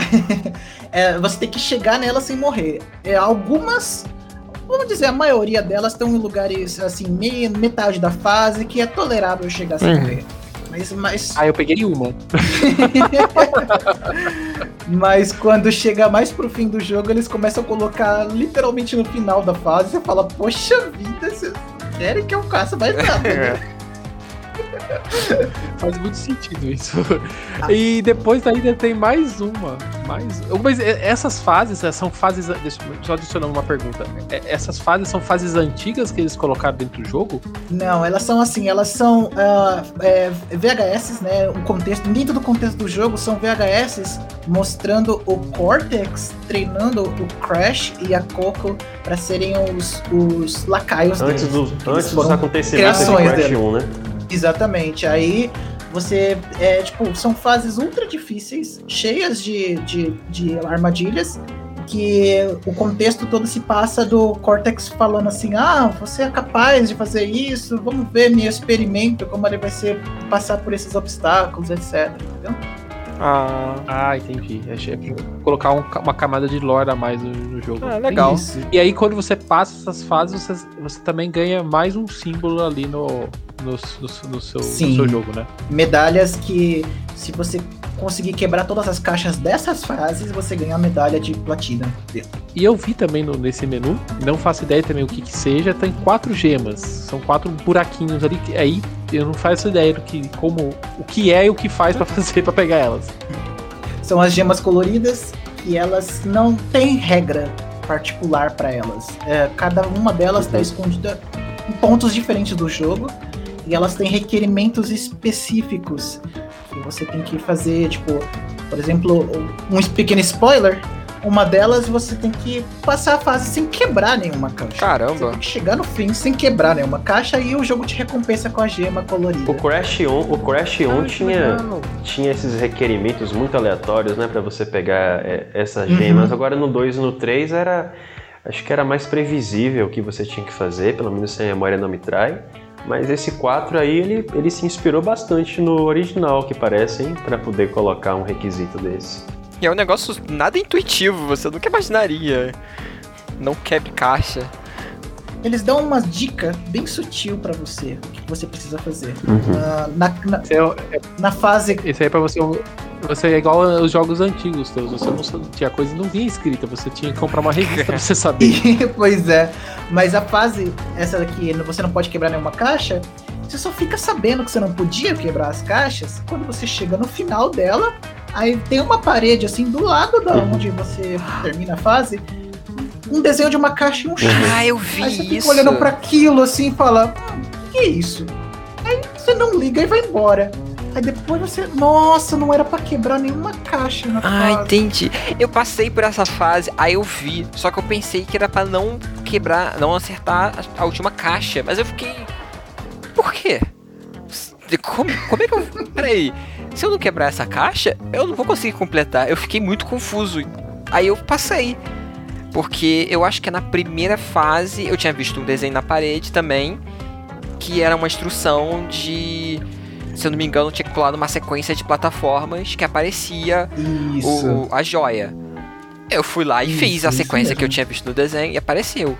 [LAUGHS] É, você tem que chegar nela sem morrer. É, algumas, vamos dizer, a maioria delas estão em lugares assim, meia, metade da fase, que é tolerável chegar sem Uhum. morrer. Mas, mas, Ah, eu peguei uma. [LAUGHS] mas quando chega mais pro fim do jogo, eles começam a colocar literalmente no final da fase. Você fala, poxa vida, vocês querem que eu caça mais nada, [LAUGHS] né? [LAUGHS] Faz muito sentido isso. E depois ainda tem mais uma. Mais... Mas essas fases é, são fases. Deixa eu só adicionando uma pergunta. É, Essas fases são fases antigas que eles colocaram dentro do jogo? Não, elas são assim, elas são ah, é, VHS, né? O contexto, dentro do contexto do jogo, são VHS mostrando o Cortex treinando o Crash e a Coco para serem os, os lacaios Antes deles. Eles antes dos acontecimentos de Crash dele. 1, né? Exatamente. Aí você é tipo, são fases ultra difíceis, cheias de, de, de armadilhas. Que o contexto todo se passa do Cortex falando assim: ah, você é capaz de fazer isso, vamos ver meu experimento, como ele vai ser passar por esses obstáculos, etc. Entendeu? Ah, Ah, entendi. Achei que colocar um- uma camada de lore a mais no, no jogo. Ah, legal. Isso. E aí, quando você passa essas fases, você, você também ganha mais um símbolo ali no, no, no- no seu, no Sim. seu jogo, né? Medalhas que, se você conseguir quebrar todas as caixas dessas fases, você ganha a medalha de platina. E eu vi também no- nesse menu, não faço ideia também o que que seja, tem quatro gemas. São quatro buraquinhos ali, que aí eu não faço ideia do que, como, o que é e o que faz pra [LAUGHS] fazer pra pegar elas. São as gemas coloridas que elas não têm regra particular para elas. É, cada uma delas está escondida em pontos diferentes do jogo e elas têm requerimentos específicos que você tem que fazer, tipo, por exemplo, um pequeno spoiler. Uma delas você tem que passar a fase sem quebrar nenhuma caixa. Você caramba. tem que chegar no fim sem quebrar nenhuma caixa e o jogo te recompensa com a gema colorida. O Crash 1, o Crash 1 Ah, que tinha, tinha esses requerimentos muito aleatórios, né, Pra você pegar é, essas Uhum. gemas. Agora no 2 e no 3 era acho que era mais previsível o que você tinha que fazer, pelo menos se a memória não me trai. Mas esse 4 aí, ele, ele se inspirou bastante no original, que parece, hein, pra poder colocar um requisito desse. E é um negócio nada intuitivo, você nunca imaginaria. Não quebre caixa. Eles dão uma dica bem sutil pra você, o que você precisa fazer. Uhum. Ah, na, na, Esse, é, na fase esse aí é pra você. Você é igual aos jogos antigos teus. Você não tinha coisa não vinha escrita. Você tinha que comprar uma revista pra você saber. [LAUGHS] pois é. Mas a fase, essa daqui, você não pode quebrar nenhuma caixa, você só fica sabendo que você não podia quebrar as caixas quando você chega no final dela. Aí tem uma parede assim do lado da Uhum. onde você termina a fase, um desenho de uma caixa e um X. Ah, eu vi Aí você fica isso. olhando pra aquilo assim e fala: hum, que é isso? Aí você não liga e vai embora. Aí depois você. Nossa, não era pra quebrar nenhuma caixa na Ah, fase. entendi. Eu passei por essa fase, aí eu vi. Só que eu pensei que era pra não quebrar, não acertar a, a última caixa. Mas eu fiquei. Por quê? Como, como é que eu. Peraí. Se eu não quebrar essa caixa, eu não vou conseguir completar. Eu fiquei muito confuso. Aí eu passei. Porque eu acho que na primeira fase eu tinha visto um desenho na parede também. Que era uma instrução de. Se eu não me engano, tinha que pular numa sequência de plataformas que aparecia o, a joia. Eu fui lá e Isso, fiz a sequência que eu tinha visto no desenho e apareceu.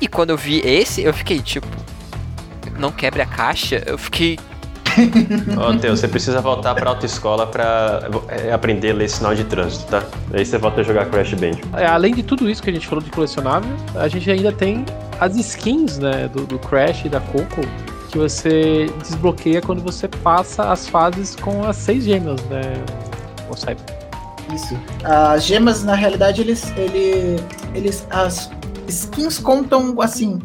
E quando eu vi esse, eu fiquei tipo. Não quebre a caixa? Eu fiquei. [LAUGHS] Ó, Theo, você precisa voltar pra autoescola pra é, aprender a ler sinal de trânsito, tá? Aí você volta a jogar Crash Bandicoot. É, Além de tudo isso que a gente falou de colecionável, a gente ainda tem as skins né, do, do Crash e da Coco que você desbloqueia quando você passa as fases com as seis gêmeas, né? Ou sabe? Isso. As gemas, na realidade, eles, ele, eles. As skins contam assim.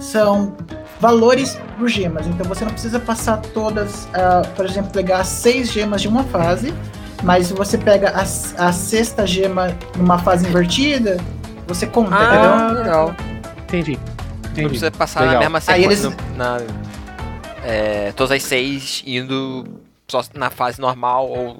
São valores por gemas. Então você não precisa passar todas. ah, por exemplo, pegar seis gemas de uma fase. Mas se você pega a, a sexta gema numa fase invertida, você conta, entendeu? Ah, legal. Entendi. Não Entendi. precisa passar na Legal. mesma Aí sequência. eles- no- Na, é, todas as seis indo só na fase normal ou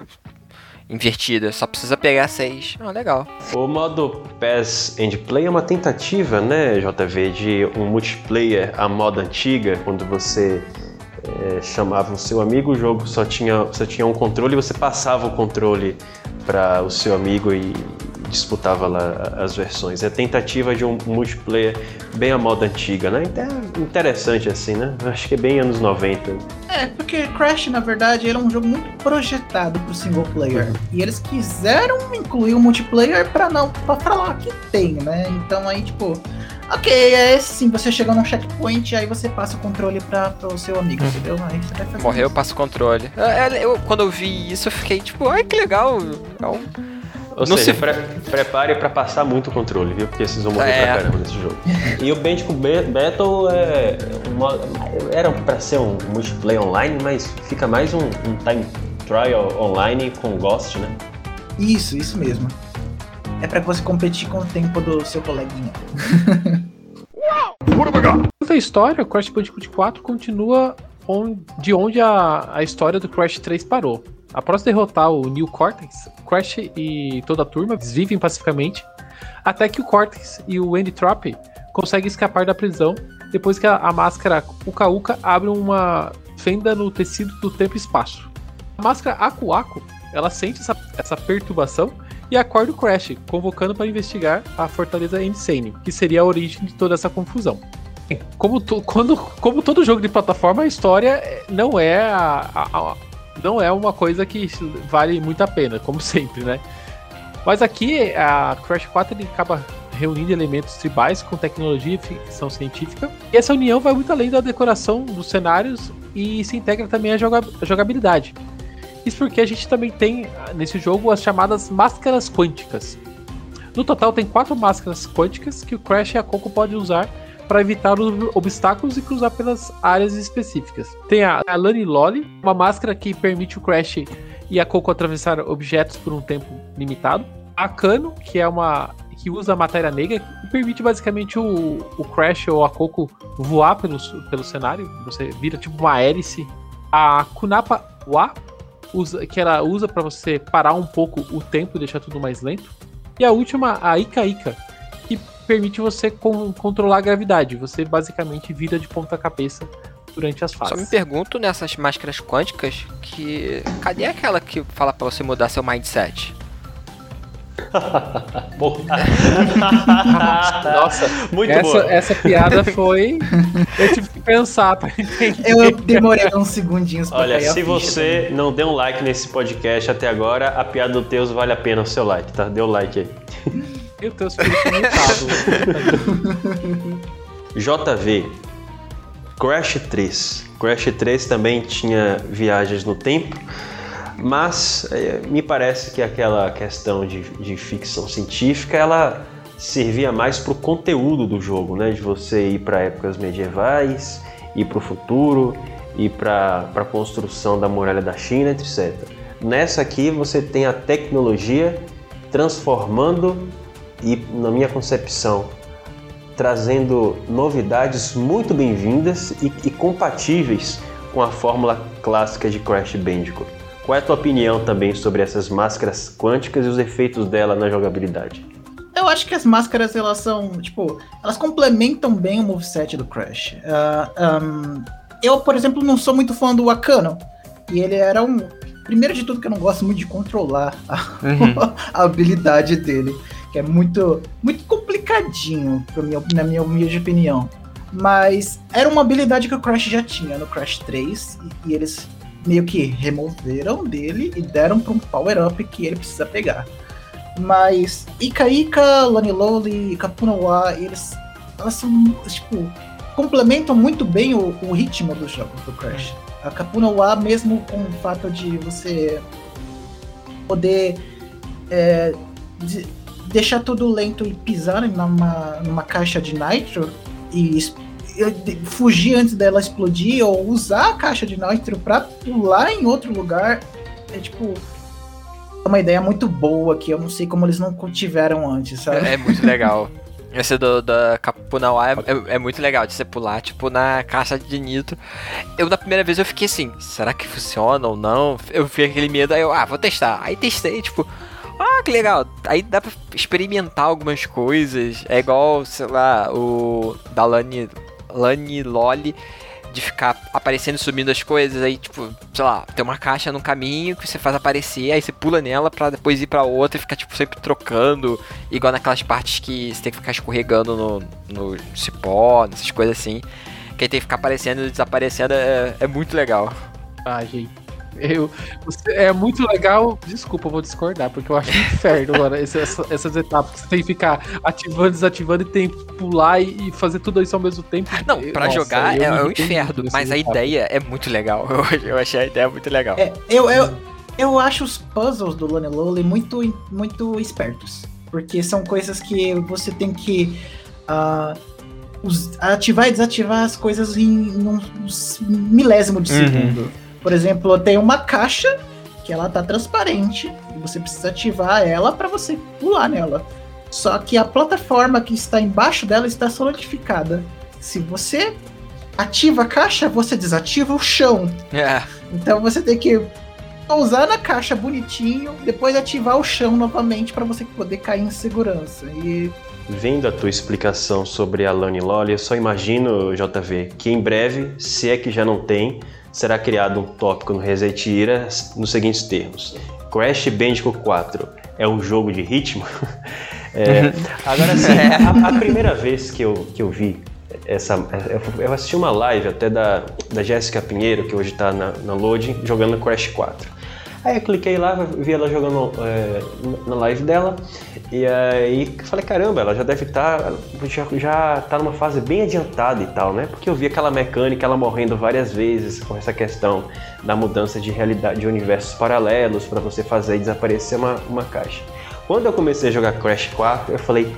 invertida. Só precisa pegar seis. Ah, legal. O modo Pass and Play é uma tentativa, né, JV, de um multiplayer à moda antiga, quando você é, chamava o seu amigo, o jogo só tinha, você tinha um controle e você passava o controle para o seu amigo e disputava lá as versões. É a tentativa de um multiplayer bem à moda antiga, né? Então é interessante assim, né? Acho que é bem anos 90. É, porque Crash, na verdade, ele é um jogo muito projetado pro single player. E eles quiseram incluir o multiplayer pra não pra falar que tem, né? Então aí, tipo, ok, é esse sim, você chega num checkpoint, aí você passa o controle pra, pro seu amigo, entendeu? Aí você vai fazer Morreu, isso. passa o controle. É, é, eu- quando eu vi isso, eu fiquei tipo, ai que legal. É um- Ou Não seja, se- pre- prepare pra passar muito o controle, viu? Porque vocês vão morrer É. pra caramba nesse jogo. E o Bandicoot Ba- Battle é uma- era pra ser um multiplayer online, mas fica mais um, um time trial online com Ghost, né? Isso, isso mesmo. É pra você competir com o tempo do seu coleguinha. Quanto à história, o Crash Bandicoot 4 continua on- de onde a, a história do Crash 3 parou. Após derrotar o New Cortex, Crash e toda a turma vivem pacificamente, até que o Cortex e o Andy Trop conseguem escapar da prisão depois que a, a máscara Uka Uka abre uma fenda no tecido do tempo e espaço. A máscara Aku Aku, ela sente essa, essa perturbação e acorda o Crash, convocando para investigar a fortaleza Insane, que seria a origem de toda essa confusão. Como, to- quando, como todo jogo de plataforma, a história é- não é a- a- não é uma coisa que vale muito a pena, como [LAUGHS] sempre, né? Mas aqui a Crash 4 ele acaba reunindo elementos tribais com tecnologia e ficção científica. E essa união vai muito além da decoração dos cenários e se integra também à joga- à jogabilidade. Isso porque a gente também tem nesse jogo as chamadas máscaras quânticas. No total tem quatro máscaras quânticas que o Crash e a Coco podem usar para evitar os obstáculos e cruzar pelas áreas específicas. Tem a, a Lani Lolly, uma máscara que permite o Crash e a Coco atravessar objetos por um tempo limitado. A Cano, que é uma que usa a matéria negra, que permite basicamente o, o Crash ou a Coco voar pelo, pelo cenário. Você vira tipo uma hélice. A Kunapa Wa, usa, que ela usa para você parar um pouco o tempo e deixar tudo mais lento. E a última, a Ika Ika, permite você con- controlar a gravidade. Você basicamente vira de ponta cabeça durante as Só fases. me pergunto nessas máscaras quânticas que. Cadê aquela que fala pra você mudar seu mindset? [LAUGHS] [LAUGHS] Nossa, Muito essa, boa. essa piada [LAUGHS] foi. Eu tive que pensar pra entender. Eu demorei uns segundinhos pra Olha, se você não deu um like nesse podcast até agora, a piada do Teus vale a pena o seu like, tá? Dê o like aí. Meu Deus, foi comentado. JV Crash 3. Crash 3 também tinha viagens no tempo, mas eh, me parece que aquela questão de, de ficção científica ela servia mais para o conteúdo do jogo, né? De você ir para épocas medievais, ir para o futuro, ir para a construção da muralha da China, etc. Nessa aqui você tem a tecnologia transformando e, na minha concepção, trazendo novidades muito bem-vindas e, e compatíveis com a fórmula clássica de Crash Bandicoot. Qual é a tua opinião também sobre essas máscaras quânticas e os efeitos dela na jogabilidade? Eu acho que as máscaras, elas são, tipo, elas complementam bem o moveset do Crash. Ah, um, eu, por exemplo, não sou muito fã do Akano. E ele era um. Primeiro de tudo, que eu não gosto muito de controlar a, Uhum. [LAUGHS] a habilidade dele. Que é muito, muito complicadinho, minha, na minha humilde opinião. Mas era uma habilidade que o Crash já tinha no Crash 3. E, e eles meio que removeram dele e deram pra um power-up que ele precisa pegar. Mas Ika Ika, Lani Loli e Kapunawa, eles elas são, tipo, complementam muito bem o, o ritmo dos jogos do Crash. A Kapunawa, mesmo com o fato de você poder é, de- deixar tudo lento e pisar numa, numa caixa de nitro e fugir antes dela explodir ou usar a caixa de nitro pra pular em outro lugar, é tipo é uma ideia muito boa que eu não sei como eles não tiveram antes, sabe? É muito legal. [LAUGHS] Esse do, da Capunawa é, é, é muito legal de você pular, tipo, na caixa de nitro. Eu, na primeira vez, eu fiquei assim, será que funciona ou não? Eu fiquei aquele medo, aí eu, ah, vou testar. Aí testei, tipo, ah, que legal. Aí dá pra experimentar algumas coisas. É igual, sei lá, o da Lani, Lani Loli, de ficar aparecendo e subindo as coisas. Aí, tipo, sei lá, tem uma caixa no caminho que você faz aparecer, aí você pula nela pra depois ir pra outra e ficar, tipo, sempre trocando. Igual naquelas partes que você tem que ficar escorregando no, no cipó, nessas coisas assim. Que aí tem que ficar aparecendo e desaparecendo. É, é muito legal. Ah, gente. Eu, é muito legal. Desculpa, eu vou discordar, porque eu acho um inferno, mano. esse- essa- essas etapas que você tem que ficar ativando, desativando e tem que pular e, e fazer tudo isso ao mesmo tempo. Não, pra nossa, jogar é, é um inferno, mas a ideia é muito legal. [LAUGHS] Eu, eu achei a ideia muito legal. É, eu, eu, eu acho os puzzles do Lone Loli muito, muito espertos. Porque são coisas que você tem que us- ativar e desativar as coisas em, um milésimo de Uhum. Por exemplo, tem uma caixa que ela tá transparente e você precisa ativar ela para você pular nela. Só que a plataforma que está embaixo dela está solidificada. Se você ativa a caixa, você desativa o chão. É. Então você tem que pousar na caixa bonitinho, depois ativar o chão novamente para você poder cair em segurança. E Vendo a tua explicação sobre a Lani Loli, eu só imagino, JV, que em breve, se é que já não tem, será criado um tópico no Reset Ira nos seguintes termos. Crash Bandicoot 4 é um jogo de ritmo? [LAUGHS] É, agora sim, [LAUGHS] a, a primeira vez que eu, que eu vi essa. Eu assisti uma live até da, da Jéssica Pinheiro, que hoje tá na, na Loading, jogando Crash 4. Aí eu cliquei lá, vi ela jogando é, na live dela, e aí falei, caramba, ela já deve estar. já, já tá numa fase bem adiantada e tal, né? Porque eu vi aquela mecânica, ela morrendo várias vezes com essa questão da mudança de realidade de universos paralelos para você fazer desaparecer uma, uma caixa. Quando eu comecei a jogar Crash 4, eu falei,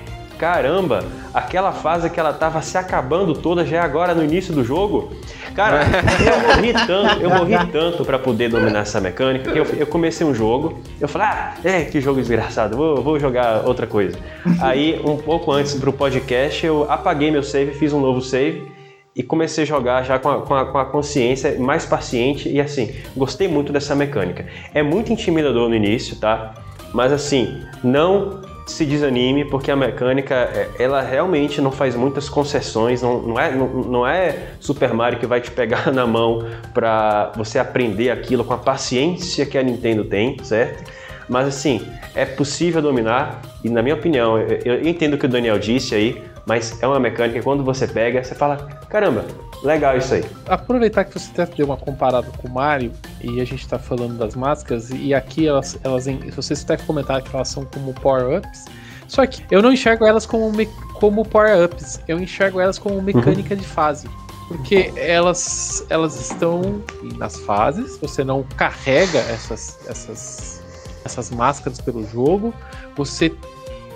caramba, aquela fase que ela tava se acabando toda já é agora no início do jogo. Cara, eu morri tanto, eu morri tanto para poder dominar essa mecânica eu, eu comecei um jogo, eu falei, ah, é, que jogo desgraçado, vou, vou jogar outra coisa. Aí, um pouco antes pro podcast, eu apaguei meu save, fiz um novo save e comecei a jogar já com a, com a- com a consciência mais paciente e assim, gostei muito dessa mecânica. É muito intimidador no início, tá? Mas assim, não se desanime porque a mecânica, é, ela realmente não faz muitas concessões, não, não, é, não, não é Super Mario que vai te pegar [LAUGHS] na mão pra você aprender aquilo com a paciência que a Nintendo tem, certo? Mas assim, é possível dominar, e na minha opinião, eu, eu entendo o que o Daniel disse aí, mas é uma mecânica que quando você pega, você fala, caramba, legal isso aí. Aproveitar que você até deu uma comparada com o Mario, e a gente tá falando das máscaras, e aqui elas, elas vocês até comentaram que elas são como power-ups, só que eu não enxergo elas como, como power-ups, eu enxergo elas como mecânica uhum. de fase. Porque elas, elas estão nas fases, você não carrega essas, essas, essas máscaras pelo jogo, você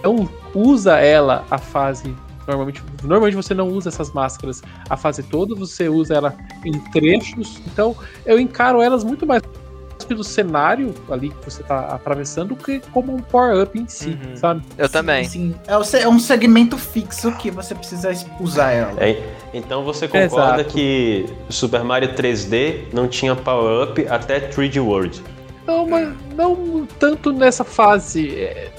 não usa ela a fase. Normalmente, normalmente você não usa essas máscaras a fase toda, você usa ela em trechos. Então eu encaro elas muito mais pelo cenário ali que você tá atravessando que como um power-up em si, uhum. sabe? Eu também. Sim, é, é um segmento fixo que você precisa usar ela. É, então você concorda Exato. que Super Mario 3D não tinha power-up até 3D World? Não, mas não tanto nessa fase. É,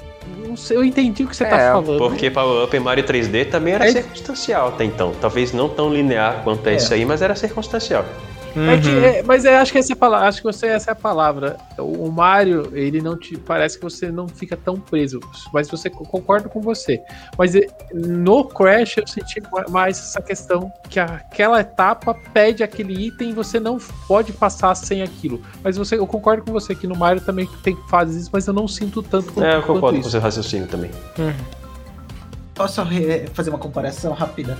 não sei, eu entendi o que você tá é, tá falando. Porque Power Up em Mario 3D também era é. circunstancial até então. Talvez não tão linear quanto é, é isso aí, mas era circunstancial. Uhum. É, mas eu acho que essa é a palavra, acho que você essa é a palavra. O Mario, ele não te parece que você não fica tão preso, mas você concordo com você. Mas no Crash eu senti mais essa questão que aquela etapa pede aquele item e você não pode passar sem aquilo. Mas você, eu concordo com você que no Mario também tem fases mas eu não sinto tanto quanto, É, eu concordo com o seu raciocínio também. Uhum. Posso fazer uma comparação rápida?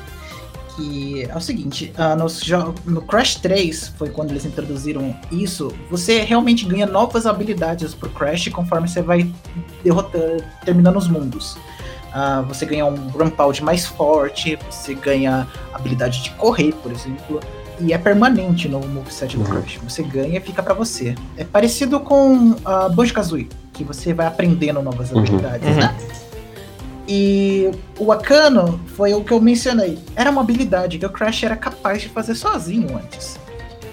Que é o seguinte, uh, no, no, Crash 3 foi quando eles introduziram isso, você realmente ganha novas habilidades pro Crash conforme você vai derrotando, terminando os mundos. Uh, você ganha um Rampage mais forte, você ganha habilidade de correr, por exemplo, e é permanente no moveset do uhum. Crash. Você ganha e fica para você. É parecido com a uh, Banjo-Kazooie, que você vai aprendendo novas uhum. habilidades, uhum. né? E o Akano foi o que eu mencionei. Era uma habilidade que o Crash era capaz de fazer sozinho antes.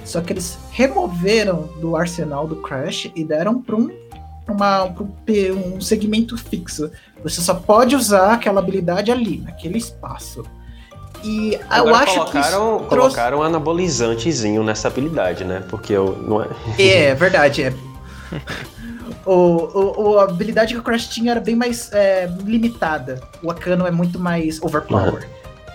Só que eles removeram do arsenal do Crash e deram para um, uma, um segmento fixo. Você só pode usar aquela habilidade ali, naquele espaço. E Agora eu acho colocaram, que. Colocaram um anabolizantezinho nessa habilidade, né? Porque eu. Não é... é, verdade. É. [LAUGHS] O, o, a habilidade que o Crash tinha era bem mais é, limitada. O Akano é muito mais overpower.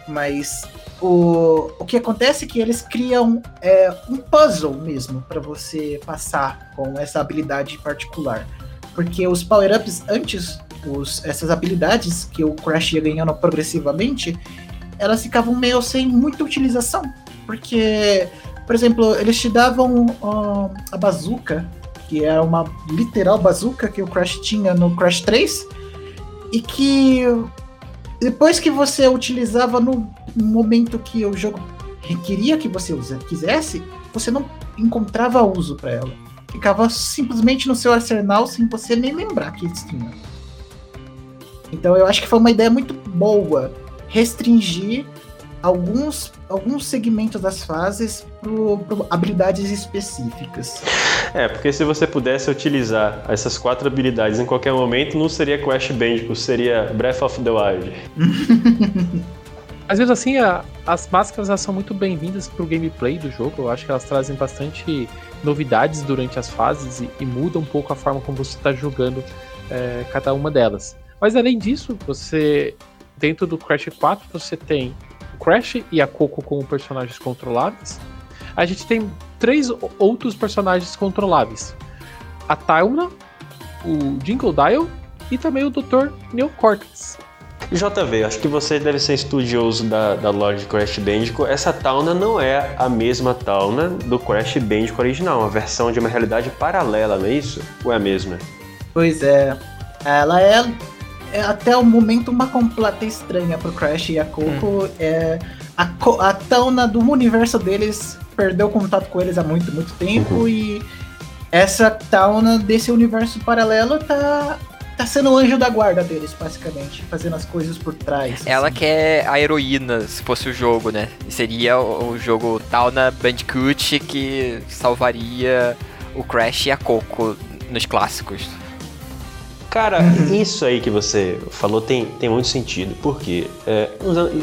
Uhum. Mas o, o que acontece é que eles criam é, um puzzle mesmo para você passar com essa habilidade particular. Porque os power-ups antes, os, essas habilidades que o Crash ia ganhando progressivamente, elas ficavam meio sem muita utilização. Porque, por exemplo, eles te davam uh, a bazuca que era uma literal bazuca que o Crash tinha no Crash 3 e que depois que você utilizava no momento que o jogo requeria que você usa, quisesse, você não encontrava uso para ela. Ficava simplesmente no seu arsenal sem você nem lembrar que tinha. Então eu acho que foi uma ideia muito boa restringir alguns, alguns segmentos das fases para habilidades específicas. É, porque se você pudesse utilizar essas quatro habilidades em qualquer momento, não seria Crash Bandicoot, seria Breath of the Wild. [LAUGHS] Às vezes assim, a, as máscaras são muito bem-vindas pro gameplay do jogo. Eu acho que elas trazem bastante novidades durante as fases e, e mudam um pouco a forma como você está jogando é, cada uma delas. Mas além disso, você dentro do Crash 4 você tem Crash e a Coco como personagens controláveis. A gente tem três outros personagens controláveis: a Tauna, o Jingle Dial e também o Dr. Neocortex. JV, acho que você deve ser estudioso da, da loja de Crash Bandicoot. Essa Tauna não é a mesma Tauna do Crash Bandicoot original, uma versão de uma realidade paralela, não é isso? Ou é a mesma? Pois é. Ela é é até o momento uma completa estranha pro Crash e a Coco. Hum. É, a, a Tauna do universo deles perdeu contato com eles há muito, muito tempo uhum. e essa Tauna desse universo paralelo tá tá sendo o anjo da guarda deles, basicamente, fazendo as coisas por trás. Ela assim. que é a heroína, se fosse o jogo, né? Seria o, o jogo Tauna Bandicoot que salvaria o Crash e a Coco nos clássicos. Cara, uhum. isso aí que você falou tem, tem muito sentido, porque é,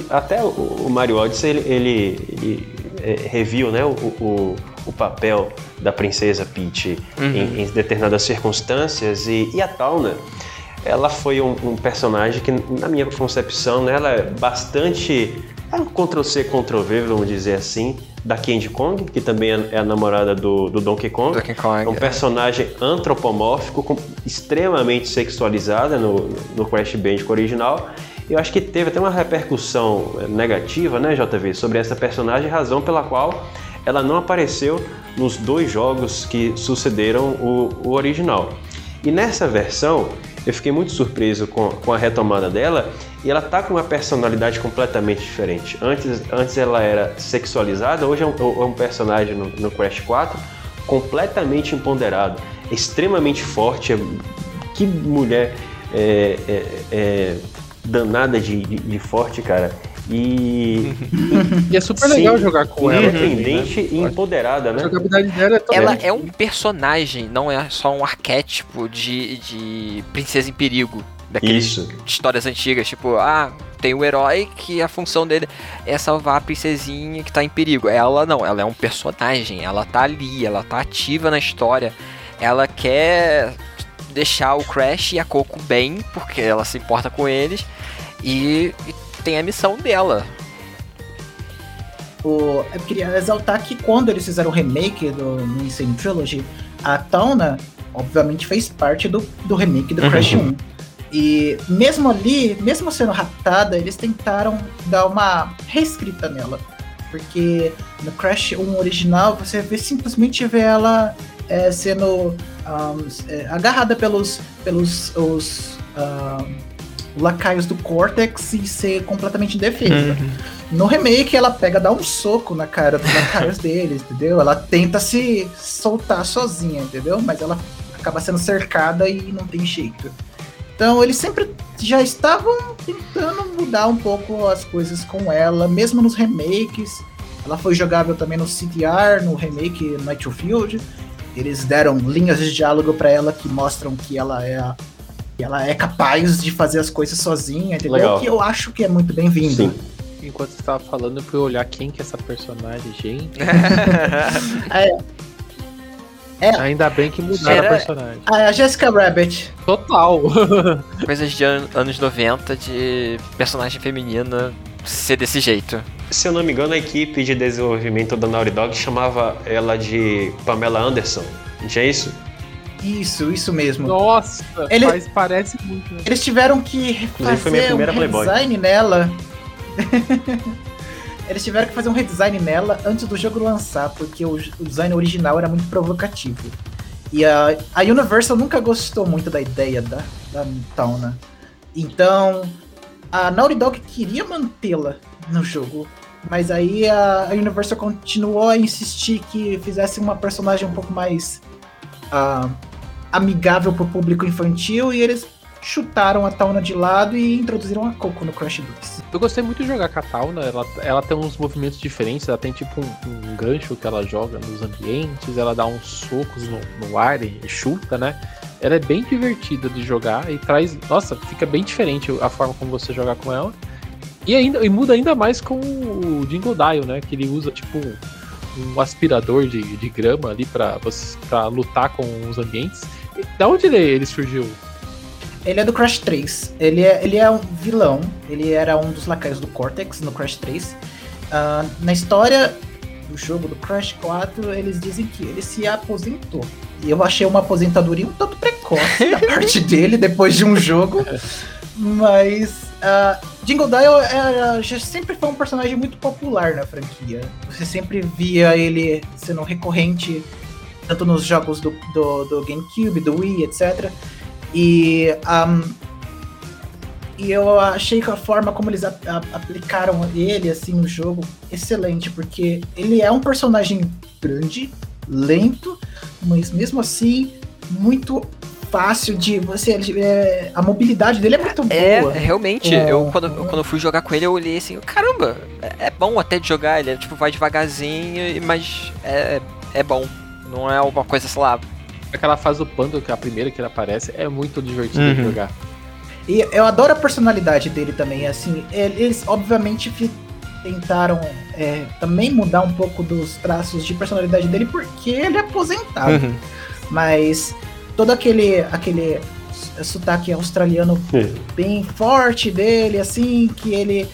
até o, Mario Odyssey ele, ele, ele reviu né, o, o, o papel da princesa Peach Uhum. em, em determinadas circunstâncias e, e a Tauna ela foi um, um personagem que na minha concepção né, ela é bastante é um Ctrl-C, Ctrl-V, vamos dizer assim, da Candy Kong, que também é é a namorada do, do Donkey Kong. Donkey Kong, É um é. personagem antropomórfico, com- extremamente sexualizada no, no Crash Bandicoot original. Eu acho que teve até uma repercussão eh, negativa, né, JV, sobre essa personagem, razão pela qual ela não apareceu nos dois jogos que sucederam o, o original. E nessa versão, eu fiquei muito surpreso com, com a retomada dela e ela tá com uma personalidade completamente diferente. Antes, antes ela era sexualizada, hoje é um, é um personagem no, no Crash 4 completamente empoderado, extremamente forte. é- Que mulher é, é- é danada de, de- de forte, cara. E [LAUGHS] E é super Sim. legal jogar com ela. independente né? e empoderada, A né? jogabilidade dela é Ela é um personagem, não é só um arquétipo de, de princesa em perigo. Daqueles Isso. de histórias antigas, tipo, ah, tem o herói que a função dele é salvar a princesinha que tá em perigo. Ela não, ela é um personagem, ela tá ali, ela tá ativa na história. Ela quer deixar o Crash e a Coco bem, porque ela se importa com eles, e, e tem a missão dela. O, eu queria exaltar que quando eles fizeram o remake do no Insane Trilogy, a Tauna, obviamente, fez parte do, do remake do Crash 1. E mesmo ali, mesmo sendo raptada, eles tentaram dar uma reescrita nela. Porque no Crash 1 original, você vê, simplesmente vê ela é, sendo ahm, é, agarrada pelos, pelos os, ahm, lacaios do Cortex e ser completamente indefesa. No remake, ela pega, dá um soco na cara dos lacaios deles, entendeu? Ela tenta se soltar sozinha, entendeu? Mas ela acaba sendo cercada e não tem jeito. Então, eles sempre já estavam tentando mudar um pouco as coisas com ela, mesmo nos remakes. Ela foi jogável também no CDR, no remake Nitro Field. Eles deram linhas de diálogo pra ela que mostram que ela é a- que ela é capaz de fazer as coisas sozinha, entendeu? Legal. Que eu acho que é muito bem-vindo. Sim. Enquanto você tava falando, eu fui olhar quem que é essa personagem, gente. [LAUGHS] [LAUGHS] É, Ainda bem que mudaram Era- a personagem. a Jessica Rabbit. Total. [LAUGHS] Coisas de an- anos 90 de personagem feminina ser desse jeito. Se eu não me engano, a equipe de desenvolvimento da Naughty Dog chamava ela de Pamela Anderson. Não tinha isso? Isso, isso mesmo. Nossa, Ele- mas parece muito. né? Eles tiveram que Inclusive, foi minha fazer um primeira Playboy. redesign nela. [LAUGHS] Eles tiveram que fazer um redesign nela antes do jogo lançar, porque o, o design original era muito provocativo. E a, a Universal nunca gostou muito da ideia da, da Tauna. Então, a Naughty Dog queria mantê-la no jogo. Mas aí a, a Universal continuou a insistir que fizesse uma personagem um pouco mais ah, amigável pro público infantil e eles chutaram a Tauna de lado e introduziram a Coco no Crash 2. Eu gostei muito de jogar com a Tauna, ela, ela tem uns movimentos diferentes, ela tem tipo um, um gancho que ela joga nos ambientes, ela dá uns socos no, no ar e chuta, né? Ela é bem divertida de jogar e traz. Nossa, fica bem diferente a forma como você jogar com ela. E, ainda, e muda ainda mais com o Jingle Dial, né? Que ele usa tipo um, aspirador de, de grama ali pra lutar com os ambientes. E da onde ele, ele surgiu? Ele é do Crash 3. Ele é, ele é um vilão. Ele era um dos lacaios do Cortex no Crash 3. Ah, na história do jogo do Crash 4, eles dizem que ele se aposentou. E eu achei uma aposentadoria um tanto precoce da [LAUGHS] parte dele depois de um jogo. Mas ah, Jingle Dial era- já sempre foi um personagem muito popular na franquia. Você sempre via ele sendo recorrente, tanto nos jogos do, do, do GameCube, do Wii, etc. E, ahm, e eu achei que a forma como eles a- a- aplicaram ele assim no jogo excelente, porque ele é um personagem grande, lento, mas mesmo assim muito fácil de você. é, a mobilidade dele é muito É, boa. realmente, É. eu quando, eu quando eu fui jogar com ele, eu olhei assim, caramba, é, é bom até de jogar, ele é, tipo, vai devagarzinho, e- mas é, é bom. Não é uma coisa, sei lá. Aquela fase do Pando, que é a primeira que ele aparece, é muito divertido de Uhum. jogar. E eu adoro a personalidade dele também, assim, eles obviamente tentaram é, também mudar um pouco dos traços de personalidade dele porque ele é aposentado. Uhum. Mas todo aquele, aquele sotaque australiano bem forte dele, assim, que ele,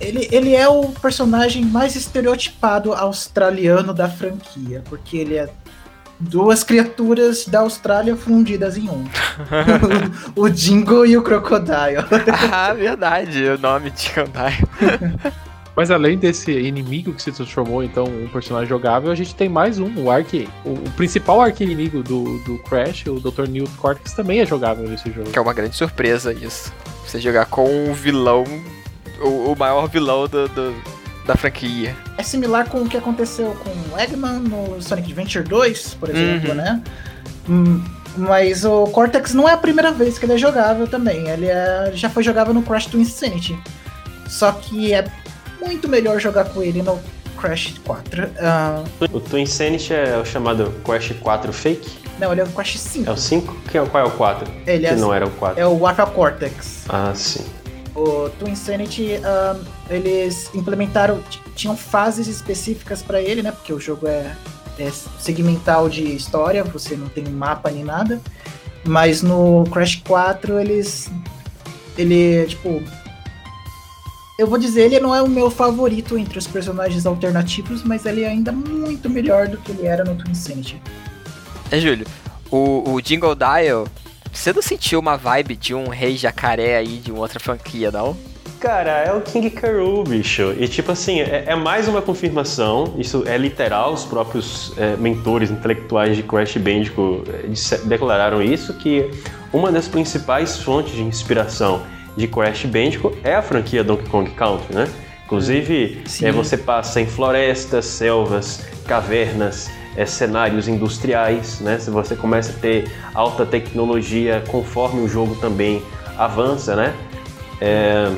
ele. Ele é o personagem mais estereotipado australiano da franquia, porque ele é duas criaturas da Austrália fundidas em um. o Jingo e o Crocodile. [LAUGHS] ah, verdade, o nome de Kandai. [LAUGHS] Mas além desse inimigo que se transformou então um personagem jogável, a gente tem mais um, o Ark. O, o principal arqui-inimigo do, do Crash, o Dr. Newt Cortex, também é jogável nesse jogo. Que é uma grande surpresa isso. Você jogar com um vilão, o, o maior vilão do, do, da franquia. É similar com o que aconteceu com o Eggman no Sonic Adventure 2, por exemplo, Uhum. né? Hum, Mas o Cortex não é a primeira vez que ele é jogável também. Ele é- já foi jogável no Crash to Insanity. Só que é muito melhor jogar com ele no Crash 4. Ah, O Twin Insanity é o chamado Crash 4 Fake? não, ele é o Crash 5. É o 5? Quem é- Qual é o 4? Ele que é, não era o 4. é o Alpha Cortex. Ah, sim. O Twin Insanity, ah, eles implementaram, tinham fases específicas pra ele, né? Porque o jogo é, é segmental de história, você não tem mapa nem nada. Mas no Crash 4 eles. Ele, tipo. Eu vou dizer, ele não é o meu favorito entre os personagens alternativos, mas ele é ainda muito melhor do que ele era no Twin Insanity. É, Júlio, o, o Jingle Dial, você não sentiu uma vibe de um rei jacaré aí de uma outra franquia, não? Cara, é o King Karoo, bicho. E tipo assim, é, é mais uma confirmação, isso é literal, os próprios é, mentores intelectuais de Crash Bandicoot é, declararam isso, que uma das principais fontes de inspiração de Crash Bandicoot é a franquia Donkey Kong Country, né? Inclusive, é, você passa em florestas, selvas, cavernas, é, cenários industriais, né? Se você começa a ter alta tecnologia conforme o jogo também avança, né? É,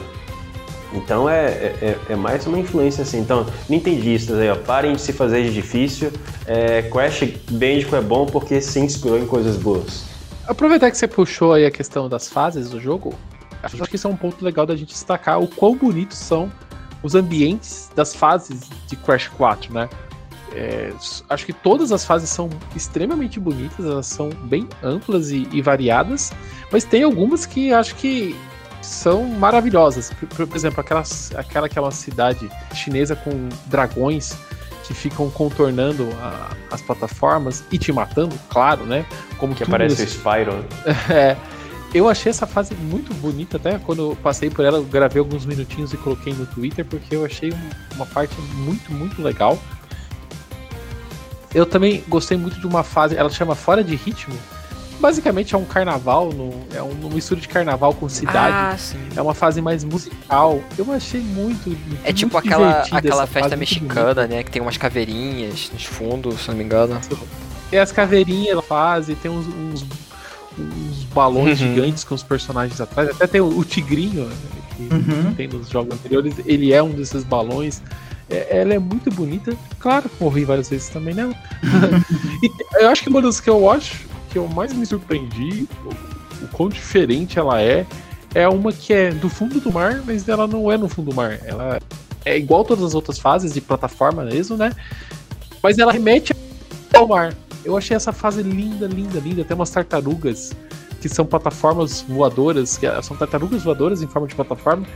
então é, é, é- é mais uma influência assim. Então, nintendistas aí, ó, parem de se fazer de difícil. É, Crash Bandicoot é bom porque se inspirou em coisas boas. Aproveitar que você puxou aí a questão das fases do jogo, acho que isso é um ponto legal da gente destacar o quão bonitos são os ambientes das fases de Crash 4, né? É, acho que todas as fases são extremamente bonitas, elas são bem amplas e, e variadas, mas tem algumas que acho que são maravilhosas. Por, por- exemplo, aquela, aquela que é cidade chinesa com dragões que ficam contornando a- as plataformas e te matando, claro, né? Como Que aparece o nesse- Spyro. [LAUGHS] é, eu achei essa fase muito bonita, até quando eu passei por ela, eu gravei alguns minutinhos e coloquei no Twitter, porque eu achei um- uma parte muito, muito legal. Eu também gostei muito de uma fase, ela chama Fora de Ritmo. Basicamente é um carnaval, no, é um, uma mistura de carnaval com cidade. Ah, sim. É uma fase mais musical. Eu achei muito. É tipo muito aquela, aquela festa muito mexicana, né? Que tem umas caveirinhas nos fundos, se não me engano. Tem as caveirinhas da fase, tem uns, uns, uns balões Uhum. gigantes com os personagens atrás. Até tem o, o tigrinho, né, que Uhum. tem nos jogos anteriores. Ele é um desses balões. É- ela é muito bonita. Claro, morri várias vezes também, [LAUGHS] e te- eu acho que uma das que eu acho que eu mais me surpreendi, o, o quão diferente ela é, é uma que é do fundo do mar, mas ela não é no fundo do mar. Ela é igual todas as outras fases de plataforma mesmo, né? Mas ela remete ao mar. Eu achei essa fase linda, linda, linda. Tem umas tartarugas que são plataformas voadoras, que são tartarugas voadoras em forma de plataforma,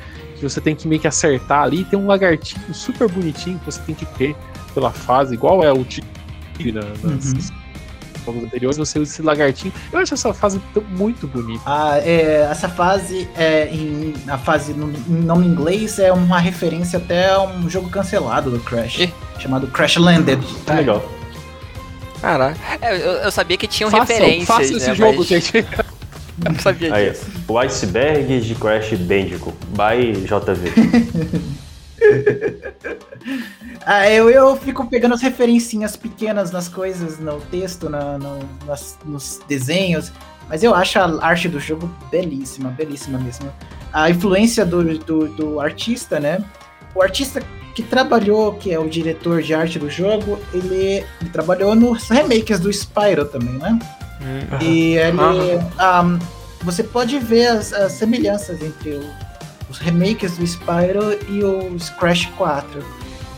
que você tem que meio que acertar ali. Tem um lagartinho super bonitinho que você tem que ter pela fase, igual é o tigre na- nas jogos anteriores. Você usa esse lagartinho. Eu acho essa fase tão- muito bonita. Ah, é, essa fase, é, em, a fase no em nome inglês, é uma referência até a um jogo cancelado do Crash, Ih. chamado Crash Landed. Que legal. Caraca. É, eu, eu sabia que tinham Façam, referências, façam esse né? jogo, mas gente. Eu não sabia Aí, disso. o iceberg de Crash Bandicoot, by JV. [LAUGHS] Ah, eu, eu fico pegando as referencinhas pequenas nas coisas, no texto, na, no- nas- nos desenhos, mas eu acho a arte do jogo belíssima, belíssima mesmo. A influência do, do, do artista, né? O artista que trabalhou, que é o diretor de arte do jogo, ele, ele trabalhou nos remakes do Spyro também, né? E ele. ah, você pode ver as, as semelhanças entre o, o os remakes do Spyro e o Crash 4.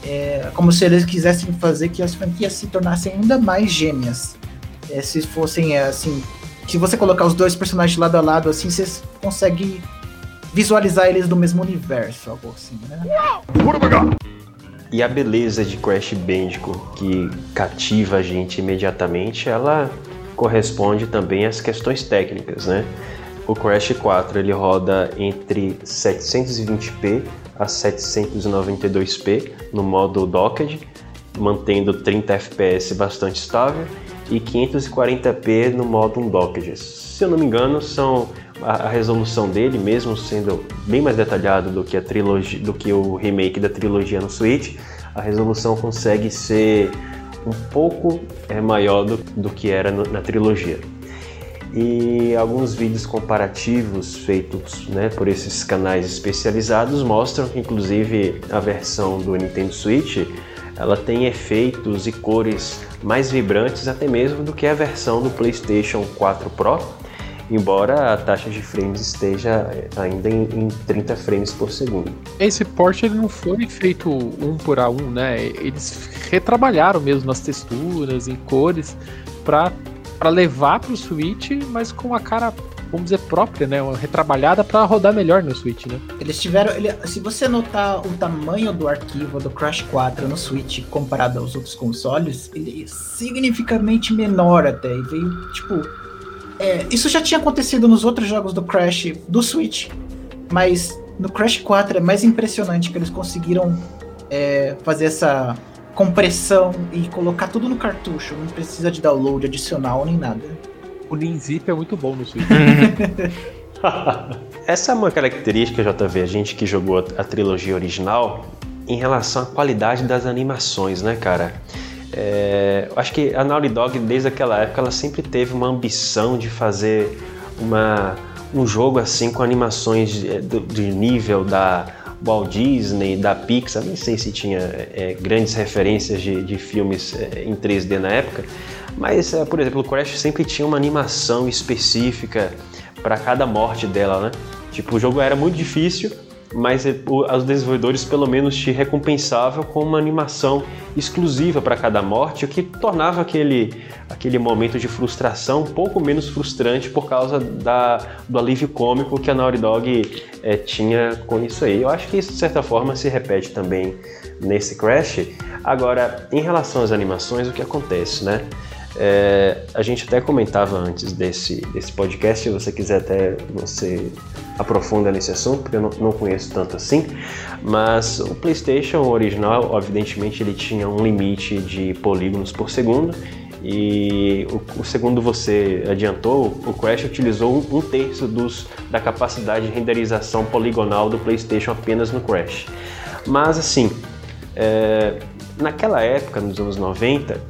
É, como se eles quisessem fazer que as franquias se tornassem ainda mais gêmeas. É, se fossem é, assim, se você colocar os dois personagens lado a lado, assim, você consegue visualizar eles do mesmo universo, algo assim, né? E a beleza de Crash Bandicoot que cativa a gente imediatamente, ela corresponde também às questões técnicas, né? O Crash 4 ele roda entre 720p a 792p no modo docked, mantendo 30 fps bastante estável e 540p no modo undocked. Se eu não me engano, são a, a, resolução dele, mesmo sendo bem mais detalhado do que a trilogia, do que o remake da trilogia no Switch, a resolução consegue ser um pouco é, maior do, do que era no, na trilogia. E alguns vídeos comparativos feitos né, por esses canais especializados mostram que, inclusive, a versão do Nintendo Switch ela tem efeitos e cores mais vibrantes até mesmo do que a versão do PlayStation 4 Pro, embora a taxa de frames esteja eh, ainda em, em 30 frames por segundo. Esse port ele não foi feito um por a um, né? Eles retrabalharam mesmo nas texturas, em cores, para levar para o Switch, mas com a cara vamos dizer, própria, né? Uma retrabalhada para rodar melhor no Switch, né? Eles tiveram. Ele, se você notar o tamanho do arquivo do Crash 4 no Switch comparado aos outros consoles, ele é significativamente menor até. E veio, tipo. É, isso já tinha acontecido nos outros jogos do Crash do Switch, mas no Crash 4 é mais impressionante que eles conseguiram é, fazer essa compressão e colocar tudo no cartucho. Não precisa de download adicional nem nada. O Ninzip é muito bom no Switch. [LAUGHS] Essa é uma característica, JV, a gente que jogou a trilogia original, em relação à qualidade das animações, né, cara? É, acho que a Naughty Dog, desde aquela época, ela sempre teve uma ambição de fazer uma, um jogo assim com animações de, de nível da Walt Disney, da Pixar, nem sei se tinha é, grandes referências de, de filmes é, em 3D na época, mas, é, por exemplo, o Crash sempre tinha uma animação específica para cada morte dela, né? Tipo, o jogo era muito difícil, mas é, os desenvolvedores pelo menos te recompensavam com uma animação exclusiva para cada morte, o que tornava aquele, aquele momento de frustração um pouco menos frustrante por causa da, do alívio cômico que a Naughty Dog é, tinha com isso aí. Eu acho que isso de certa forma se repete também nesse Crash. Agora, em relação às animações, o que acontece, né? É, a gente até comentava antes desse, desse podcast, se você quiser até você aprofunda nesse assunto, porque eu não, não conheço tanto assim, mas o PlayStation original, evidentemente, ele tinha um limite de polígonos por segundo, e o, o segundo você adiantou, o Crash utilizou um, um terço dos, da capacidade de renderização poligonal do PlayStation apenas no Crash. Mas assim, é, naquela época, nos anos 90,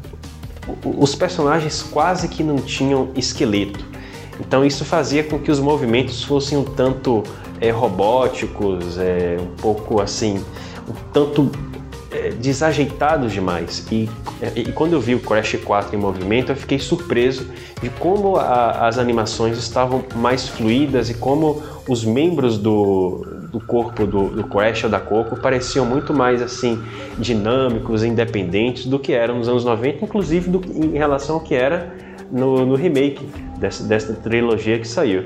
os personagens quase que não tinham esqueleto. Então isso fazia com que os movimentos fossem um tanto é, robóticos, é, um pouco assim, um tanto é, desajeitados demais. E, e, quando eu vi o Crash 4 em movimento, eu fiquei surpreso de como a, as animações estavam mais fluídas e como os membros do, do corpo do, do Crash ou da Coco pareciam muito mais assim dinâmicos, independentes do que eram nos anos 90, inclusive do, em relação ao que era no, no remake dessa, dessa trilogia que saiu.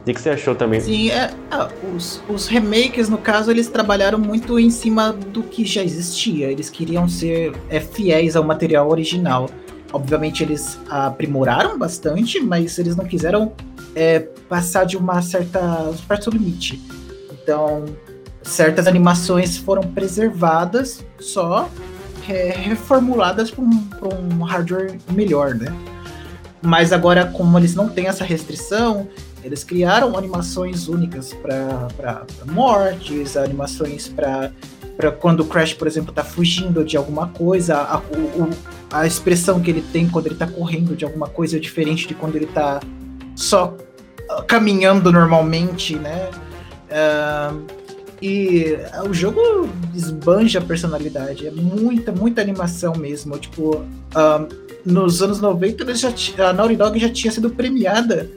O que você achou também? Sim, é, é, os, os remakes, no caso, eles trabalharam muito em cima do que já existia. Eles queriam ser é, fiéis ao material original. Obviamente, eles aprimoraram bastante, mas eles não quiseram é, passar de uma certa. perto do limite. Então, certas animações foram preservadas, só é, reformuladas para um, um hardware melhor, né? Mas agora, como eles não têm essa restrição, eles criaram animações únicas para mortes, animações para quando o Crash, por exemplo, está fugindo de alguma coisa, a, o, a expressão que ele tem quando ele está correndo de alguma coisa é diferente de quando ele está só caminhando normalmente, né? Uh, e o jogo esbanja a personalidade, é muita, muita animação mesmo. Tipo, uh, nos anos 90 eles já a Naughty Dog já tinha sido premiada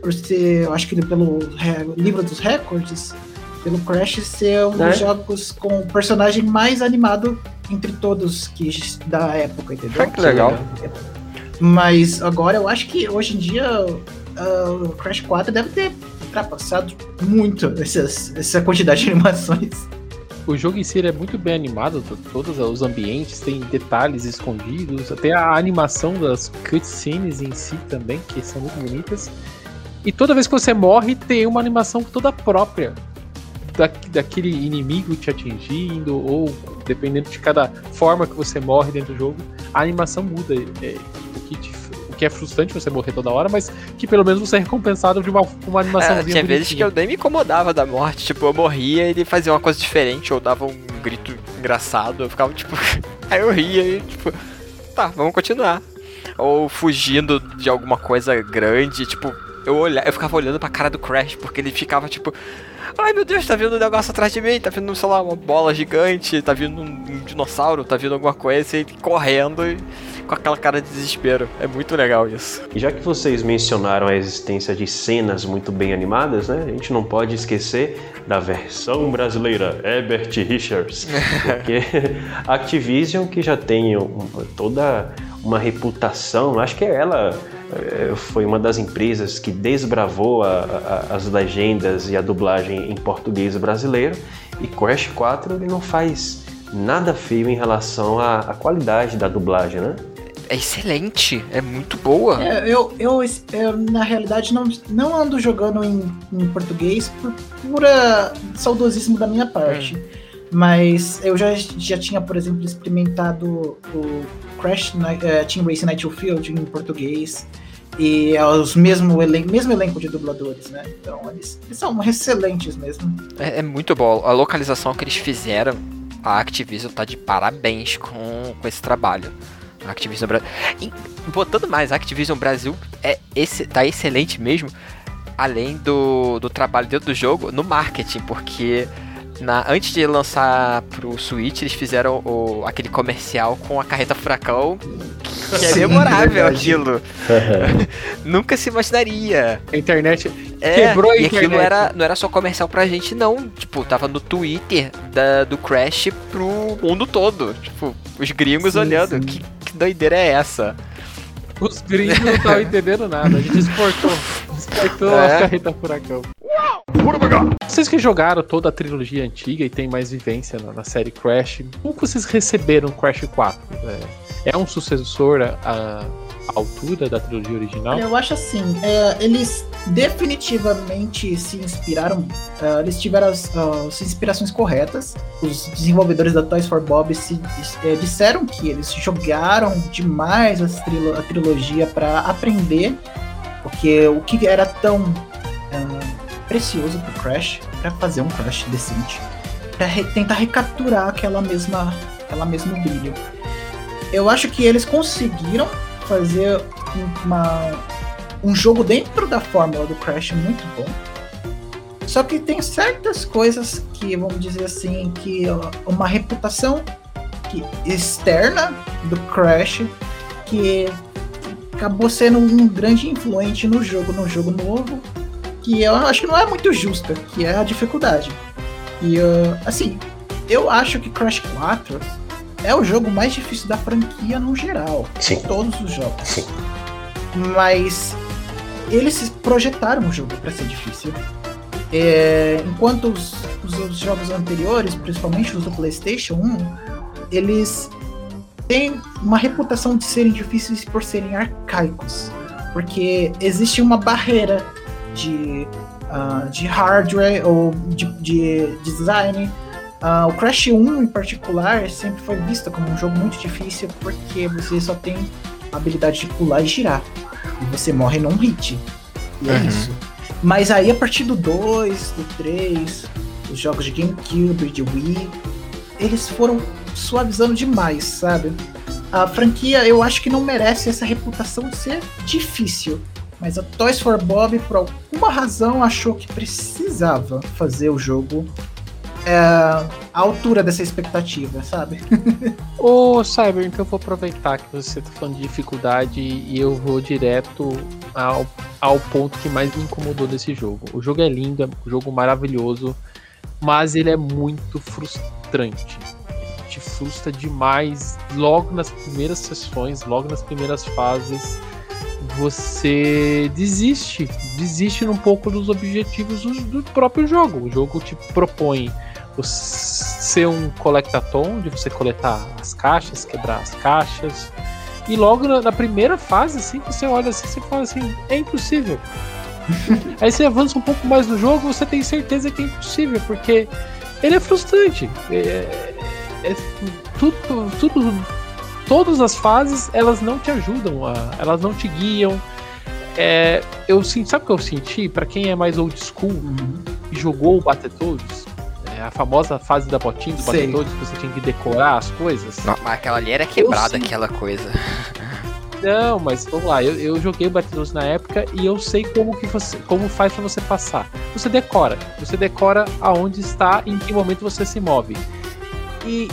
por ser, eu acho que pelo livro dos recordes, Pelo Crash ser um É. dos jogos com o personagem mais animado entre todos que da época, entendeu? Ah, que legal. Mas agora eu acho que hoje em dia ah, o Crash 4 deve ter ultrapassado muito essas, essa quantidade de animações. O jogo em si é muito bem animado, to- todos os ambientes têm detalhes escondidos, até a animação das cutscenes em si também, que são muito bonitas. E toda vez que você morre, tem uma animação toda própria da, daquele inimigo te atingindo, ou dependendo de cada forma que você morre dentro do jogo, a animação muda. É, que é frustrante você morrer toda hora, mas que pelo menos você é recompensado de uma, uma animação É, tinha vezes que eu nem me incomodava da morte. Tipo, eu morria e ele fazia uma coisa diferente, ou dava um grito engraçado. Eu ficava tipo. [LAUGHS] Aí eu ria e tipo. Tá, vamos continuar. Ou fugindo de alguma coisa grande, tipo. Eu, olha, eu ficava olhando pra cara do Crash, porque ele ficava tipo. Ai meu Deus, tá vindo um negócio atrás de mim, tá vindo, sei lá, uma bola gigante, tá vindo um, dinossauro, tá vindo alguma coisa, e correndo e com aquela cara de desespero. É muito legal isso. E já que vocês mencionaram a existência de cenas muito bem animadas, né? A gente não pode esquecer da versão brasileira, Herbert Richards. [LAUGHS] Porque a Activision, que já tem toda uma reputação, acho que ela eh, foi uma das empresas que desbravou a- a- as legendas e a dublagem em português brasileiro. E Crash 4 ele não faz nada feio em relação à, à qualidade da dublagem, né? É excelente, é muito boa. É, eu, eu, eu, na realidade, não, não ando jogando em, em português por pura saudosismo da minha parte. Mas eu já, já tinha, por exemplo, experimentado o Crash eh, Team Racing Night Field em português. E é os mesmo, elen mesmo elenco de dubladores, né? Então eles, eles são excelentes mesmo. É, é muito bom. A localização que eles fizeram, a Activision tá de parabéns com, com esse trabalho. A Activision Brasil. Botando mais, a Activision Brasil é esse, tá excelente mesmo. Além do, do trabalho dentro do jogo, no marketing, porque na, antes de lançar pro Switch, eles fizeram o, aquele comercial com a carreta furacão, que é memorável aquilo. [LAUGHS] Nunca se imaginaria. A internet É, Quebrou a e aquilo internet. era, não era só comercial pra gente, não. Tipo, tava no Twitter da, do Crash pro mundo todo. Tipo, os gringos Sim, olhando. sim. Que, que doideira é essa? Os gringos não estavam [LAUGHS] entendendo nada. A gente exportou. [LAUGHS] Exportou É. a carreta furacão. Vocês que jogaram toda a trilogia antiga e tem mais vivência na, na série Crash, como que vocês receberam Crash 4? É, é um sucessor à, à altura da trilogia original? Eu acho assim, é, eles definitivamente se inspiraram, é, eles tiveram as, as inspirações corretas. Os desenvolvedores da Toys for Bob se, é, disseram que eles jogaram demais as trilo- a trilogia para aprender, porque o que era tão é, precioso pro Crash para fazer um Crash decente, para tentar recapturar aquela mesma, aquela mesmo brilho. Eu acho que eles conseguiram fazer uma, um jogo dentro da fórmula do Crash muito bom. Só que tem certas coisas que, vamos dizer assim, que uma reputação que, externa do Crash que acabou sendo um grande influente no jogo, no jogo novo, que eu acho que não é muito justa, que é a dificuldade. E ah, assim, eu acho que Crash 4 é o jogo mais difícil da franquia no geral. Sim. Todos os jogos. Sim. Mas eles projetaram o jogo para ser difícil. É, enquanto os, os outros jogos anteriores, principalmente os do PlayStation 1, eles têm uma reputação de serem difíceis por serem arcaicos. Porque existe uma barreira de, ah, de hardware ou de, de design. Ah, o Crash 1 em particular sempre foi visto como um jogo muito difícil porque você só tem a habilidade de pular e girar. E você morre num hit. E é Uhum. isso. Mas aí a partir do 2, do 3, os jogos de GameCube, de Wii, eles foram suavizando demais, sabe? A franquia eu acho que não merece essa reputação de ser difícil. Mas a Toys for Bob, por alguma razão, achou que precisava fazer o jogo é, à altura dessa expectativa, sabe? [LAUGHS] Ô, Cyber, então eu vou aproveitar que você tá falando de dificuldade e eu vou direto ao, ao ponto que mais me incomodou desse jogo. O jogo é lindo, é um jogo maravilhoso. mas ele é muito frustrante. Te frustra demais logo nas primeiras sessões, logo nas primeiras fases. Você desiste, desiste um pouco dos objetivos do, do próprio jogo. O jogo te propõe ser um collectathon, de você coletar as caixas, quebrar as caixas. E logo na, na primeira fase, assim, você olha assim, você fala assim, é impossível. [LAUGHS] Aí você avança um pouco mais no jogo, você tem certeza que é impossível, porque ele é frustrante. É, é, tudo, tudo, todas as fases elas não te ajudam, a, elas não te guiam. É, eu sabe o que eu senti? Para quem é mais old school uhum. e jogou o Battletoads, é a famosa fase da botinha do Battletoads, que você tinha que decorar as coisas. Não, mas aquela ali era quebrada, aquela coisa. [LAUGHS] Não, mas vamos lá, eu, eu joguei o Battletoads na época e eu sei como que você, como faz para você passar. Você decora, você decora aonde está, em que momento você se move. E,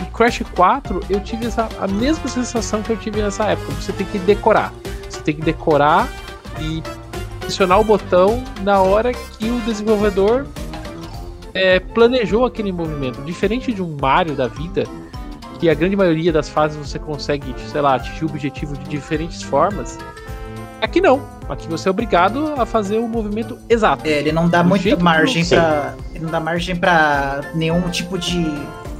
e Crash 4, eu tive essa, a mesma sensação que eu tive nessa época. Você tem que decorar, você tem que decorar e pressionar o botão na hora que o desenvolvedor é, planejou aquele movimento. Diferente de um Mario da vida, que a grande maioria das fases você consegue, sei lá, atingir o objetivo de diferentes formas. Aqui não. Aqui você é obrigado a fazer o movimento exato. É, ele não dá muita margem para, ele não dá margem para nenhum tipo de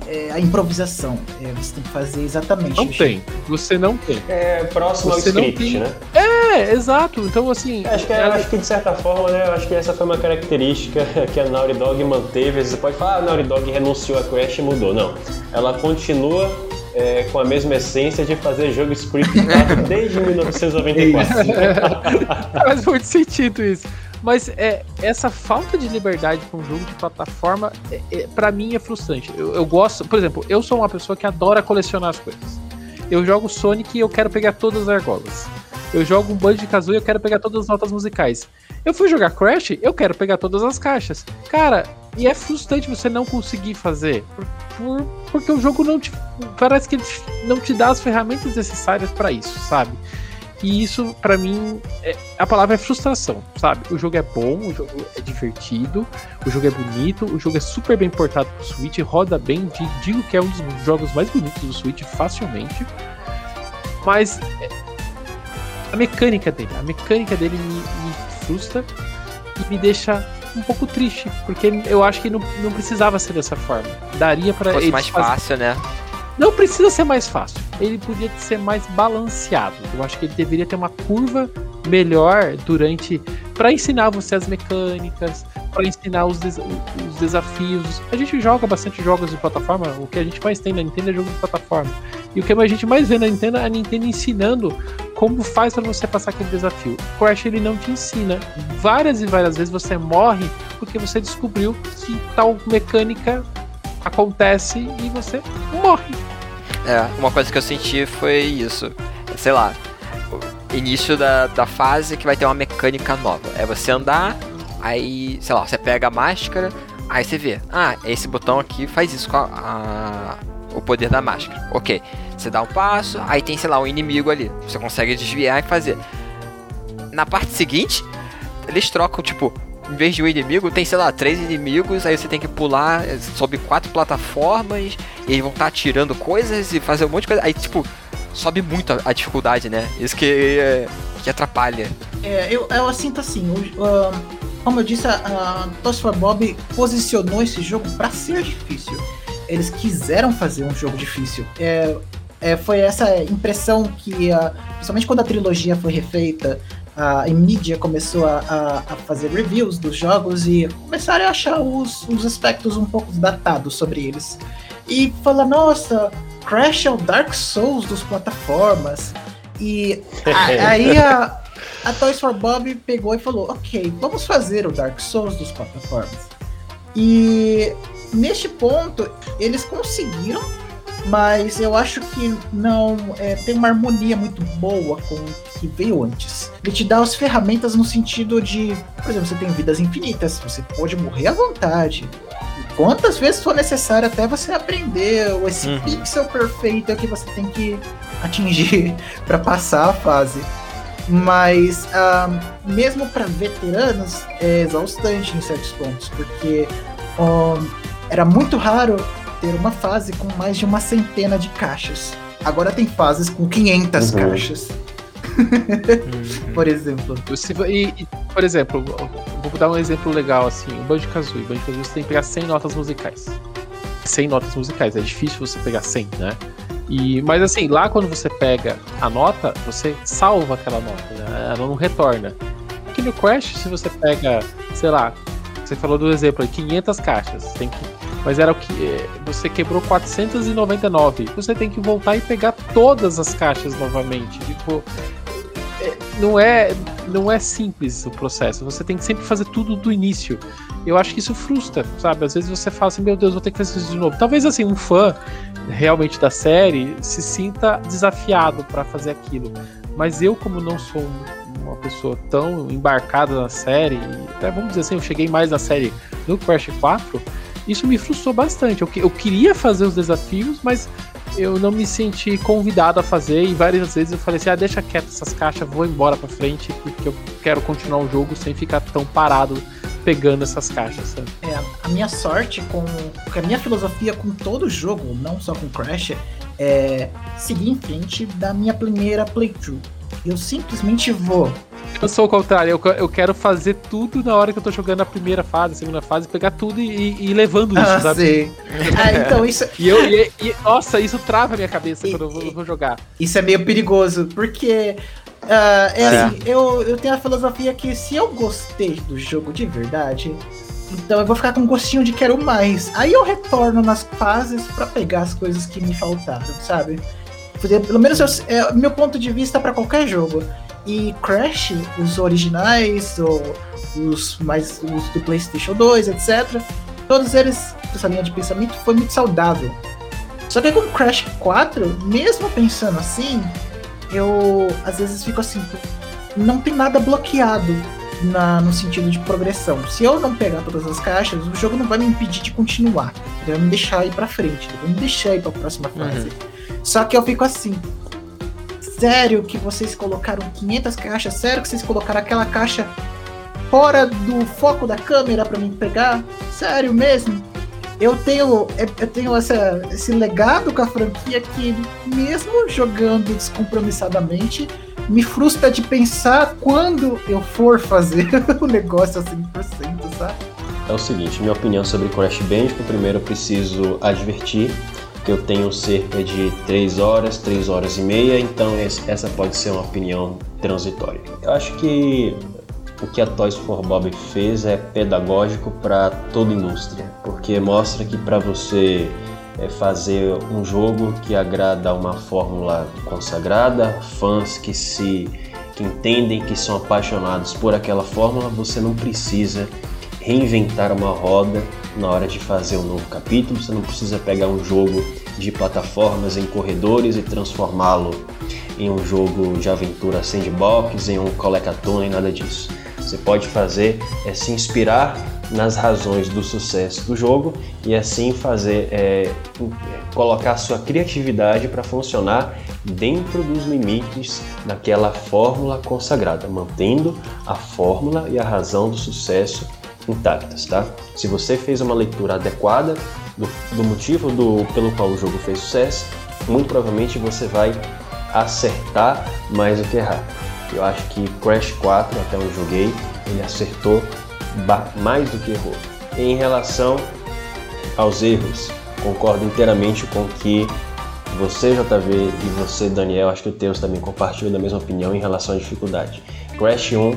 é, a improvisação. É, você tem que fazer exatamente. Não tem. Você não tem. É próximo você ao script, né? É, exato. Então, assim. Acho que, é, ela... acho que de certa forma, né? Acho que essa foi uma característica [LAUGHS] que a Naughty Dog manteve. Você pode falar, ah, a Naughty Dog renunciou a Crash e mudou. Não. Ela continua é, com a mesma essência de fazer jogo scriptado [LAUGHS] desde 1994. [LAUGHS] Faz muito sentido isso. Mas é, essa falta de liberdade com um jogo de plataforma, é, é, para mim, é frustrante. Eu, eu, gosto, por exemplo, eu sou uma pessoa que adora colecionar as coisas. Eu jogo Sonic e eu quero pegar todas as argolas. Eu jogo um Banjo Kazooie e eu quero pegar todas as notas musicais. Eu fui jogar Crash, eu quero pegar todas as caixas. Cara, e é frustrante você não conseguir fazer. Por, por, porque o jogo não te. Parece que não te dá as ferramentas necessárias para isso, sabe? E isso, para mim, é, a palavra é frustração, sabe? O jogo é bom, o jogo é divertido, o jogo é bonito, o jogo é super bem portado pro Switch, roda bem, digo que é um dos jogos mais bonitos do Switch facilmente. Mas é, a mecânica dele, a mecânica dele me, me frustra e me deixa um pouco triste, porque eu acho que não, não precisava ser dessa forma. Daria para ele mais fácil, né? Não precisa ser mais fácil. Ele podia ser mais balanceado. Eu acho que ele deveria ter uma curva melhor durante para ensinar você as mecânicas, para ensinar os, des os, desafios. A gente joga bastante jogos de plataforma. O que a gente mais tem na Nintendo é jogo de plataforma. E o que a gente mais vê na Nintendo é a Nintendo ensinando como faz para você passar aquele desafio. O Crash ele não te ensina. Várias e várias vezes você morre porque você descobriu que tal mecânica acontece e você morre. É, uma coisa que eu senti foi isso. Sei lá, início da, da fase que vai ter uma mecânica nova. É você andar, aí, sei lá, você pega a máscara, aí você vê, ah, esse botão aqui faz isso com a, a, o poder da máscara. Ok. Você dá um passo, aí tem, sei lá, um inimigo ali. Você consegue desviar e fazer. Na parte seguinte, eles trocam, tipo, em vez de um inimigo, tem, sei lá, três inimigos, aí você tem que pular sobe quatro plataformas, e eles vão estar tá atirando coisas e fazer um monte de coisa. Aí, tipo, sobe muito a, a dificuldade, né? Isso que, é, que atrapalha. É, eu, eu sinto assim, uh, como eu disse, a, a Bob posicionou esse jogo para ser difícil. Eles quiseram fazer um jogo difícil. É, é, foi essa impressão que, principalmente quando a trilogia foi refeita, a mídia começou a, a, a, fazer reviews dos jogos e começaram a achar os, os aspectos um pouco datados sobre eles. E falar, nossa, Crash é o Dark Souls dos plataformas. E a, aí a, [LAUGHS] a Toys for Bob pegou e falou, ok, vamos fazer o Dark Souls dos plataformas. E neste ponto, eles conseguiram mas eu acho que não é, tem uma harmonia muito boa com o que veio antes. Ele te dá as ferramentas no sentido de, por exemplo, você tem vidas infinitas, você pode morrer à vontade. Quantas vezes for necessário até você aprender esse uhum. pixel perfeito que você tem que atingir [LAUGHS] para passar a fase. Mas uh, mesmo para veteranos é exaustante em certos pontos, porque um, era muito raro ter uma fase com mais de uma centena de caixas. Agora tem fases com 500 Uhum. caixas, [LAUGHS] por exemplo. Se- e, e, por exemplo, vou dar um exemplo legal assim: o Banjo Kazooie. Banjo Kazooie você tem que pegar 100 notas musicais. 100 notas musicais, é difícil você pegar 100, né? E, mas assim, lá quando você pega a nota, você salva aquela nota, né? ela não retorna. Aqui no Crash, se você pega, sei lá, você falou do exemplo aí, 500 caixas, tem que, mas era o que eh, você quebrou 499, você tem que voltar e pegar todas as caixas novamente, tipo, é, não é não é simples o processo, você tem que sempre fazer tudo do início. Eu acho que isso frustra, sabe? Às vezes você fala assim, meu Deus, vou ter que fazer isso de novo. Talvez assim, um fã realmente da série se sinta desafiado para fazer aquilo. Mas eu, como não sou um- uma pessoa tão embarcada na série, até vamos dizer assim, eu cheguei mais na série no Crash 4, isso me frustrou bastante. Eu, eu queria fazer os desafios, mas eu não me senti convidado a fazer e várias vezes eu falei assim, ah, deixa quieto essas caixas, vou embora pra frente porque eu quero continuar o jogo sem ficar tão parado pegando essas caixas, sabe? É, a minha sorte com. Porque a minha filosofia com todo jogo, não só com Crash, é seguir em frente da minha primeira playthrough. Eu simplesmente vou. Eu sou o contrário, eu, eu quero fazer tudo na hora que eu tô jogando a primeira fase, a segunda fase, pegar tudo e, e- e levando isso, Ah, sabe? sei. Ah, então isso, E eu, e, e- nossa, isso trava a minha cabeça E- quando eu vou, eu vou jogar. isso é meio perigoso, porque. ah, é Sim. assim, eu, eu tenho a filosofia que se eu gostei do jogo de verdade, então eu vou ficar com um gostinho de quero mais. Aí eu retorno nas fases pra pegar as coisas que me faltaram, sabe? Pelo menos eu- é o meu ponto de vista pra qualquer jogo. E Crash, os originais, ou os mais os do PlayStation 2, etc. Todos eles, essa linha de pensamento foi muito saudável. Só que com Crash 4, mesmo pensando assim, eu às vezes fico assim, não tem nada bloqueado na, no sentido de progressão. Se eu não pegar todas as caixas, o jogo não vai me impedir de continuar. Ele vai me deixar ir pra frente, ele vai me deixar ir pra próxima fase. Só que eu fico assim. Sério que vocês colocaram 500 caixas? Sério que vocês colocaram aquela caixa fora do foco da câmera pra mim pegar? Sério mesmo? Eu tenho, eu tenho essa, esse legado com a franquia que, mesmo jogando descompromissadamente, me frustra de pensar quando eu for fazer [LAUGHS] o negócio a 100%, sabe? É o seguinte, minha opinião sobre Crash Bandicoot, primeiro eu preciso advertir que eu tenho cerca de 3 horas, 3 horas e meia, então essa pode ser uma opinião transitória. Eu acho que o que a Toys for Bob fez é pedagógico para toda a indústria, porque mostra que para você é, fazer um jogo que agrada uma fórmula consagrada, fãs que se que entendem que são apaixonados por aquela fórmula, você não precisa reinventar uma roda na hora de fazer um novo capítulo. Você não precisa pegar um jogo de plataformas em corredores e transformá-lo em um jogo de aventura sandbox, em um colecathon, nem nada disso. Você pode fazer é se inspirar nas razões do sucesso do jogo e assim fazer é, colocar sua criatividade para funcionar dentro dos limites daquela fórmula consagrada, mantendo a fórmula e a razão do sucesso intactas, tá? Se você fez uma leitura adequada do, do motivo do, pelo qual o jogo fez sucesso, muito provavelmente você vai acertar mais do que errar. Eu acho que Crash 4, até onde joguei, ele acertou mais do que errou. Em relação aos erros, concordo inteiramente com que você, JV, e você, Daniel, acho que o Teus também compartilham da mesma opinião em relação à dificuldade. Crash 1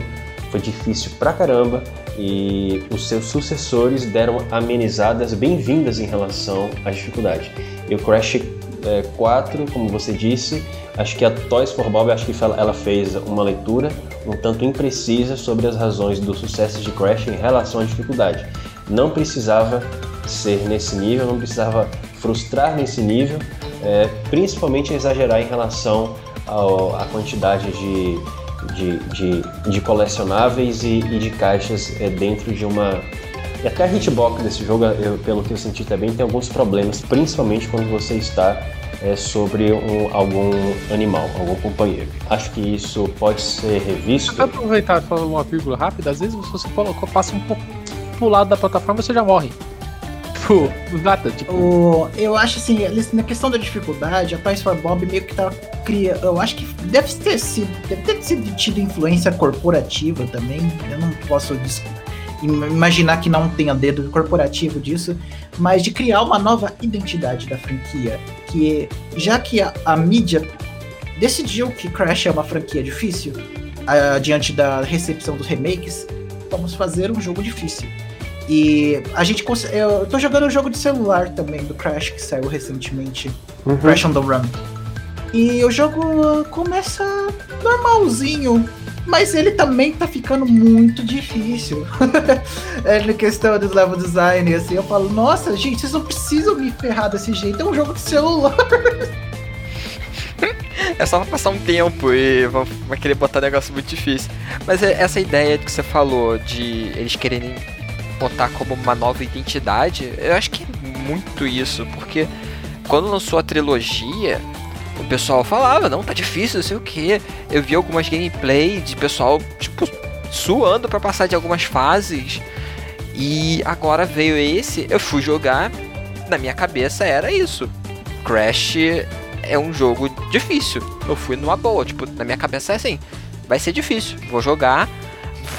foi difícil pra caramba e os seus sucessores deram amenizadas bem-vindas em relação à dificuldade. E o Crash é, 4, como você disse, acho que a Toys for Bob, acho que ela fez uma leitura um tanto imprecisa sobre as razões do sucesso de Crash em relação à dificuldade. Não precisava ser nesse nível, não precisava frustrar nesse nível, é, principalmente exagerar em relação à quantidade de, de, de, de colecionáveis e, e de caixas é, dentro de uma. E até a hitbox desse jogo, eu- pelo que eu senti também, tem alguns problemas, principalmente quando você está é, sobre um- algum animal, algum companheiro. Acho que isso pode ser revisto. Aproveitar e falar uma vírgula rápida, às vezes se você passa um pouco pro lado da plataforma, você já morre. Tipo, tipo. O, eu acho assim, na questão da dificuldade, a Toys for Bob meio que tá criando. Eu acho que deve ter sido. Deve ter sido tido influência corporativa também. Eu não posso imaginar que não tenha dedo corporativo disso, mas de criar uma nova identidade da franquia. Que já que a, a mídia decidiu que Crash é uma franquia difícil, ah, diante da recepção dos remakes, vamos fazer um jogo difícil. E a gente eu tô jogando um jogo de celular também do Crash que saiu recentemente, Uhum. Crash on the Run. E o jogo começa normalzinho, mas ele também tá ficando muito difícil. [LAUGHS] é na questão do level design, assim, eu falo, nossa, gente, vocês não precisam me ferrar desse jeito, é um jogo de celular. [LAUGHS] É só pra passar um tempo e vai querer botar um negócio muito difícil. Mas é- essa ideia que você falou de eles quererem botar como uma nova identidade, eu acho que é muito isso, porque quando lançou a trilogia, o pessoal falava, não, tá difícil, não sei o que. Eu vi algumas gameplay de pessoal, tipo, suando pra passar de algumas fases. E agora veio esse, eu fui jogar, na minha cabeça era isso. Crash é um jogo difícil. Eu fui numa boa, tipo, na minha cabeça é assim, vai ser difícil. Vou jogar,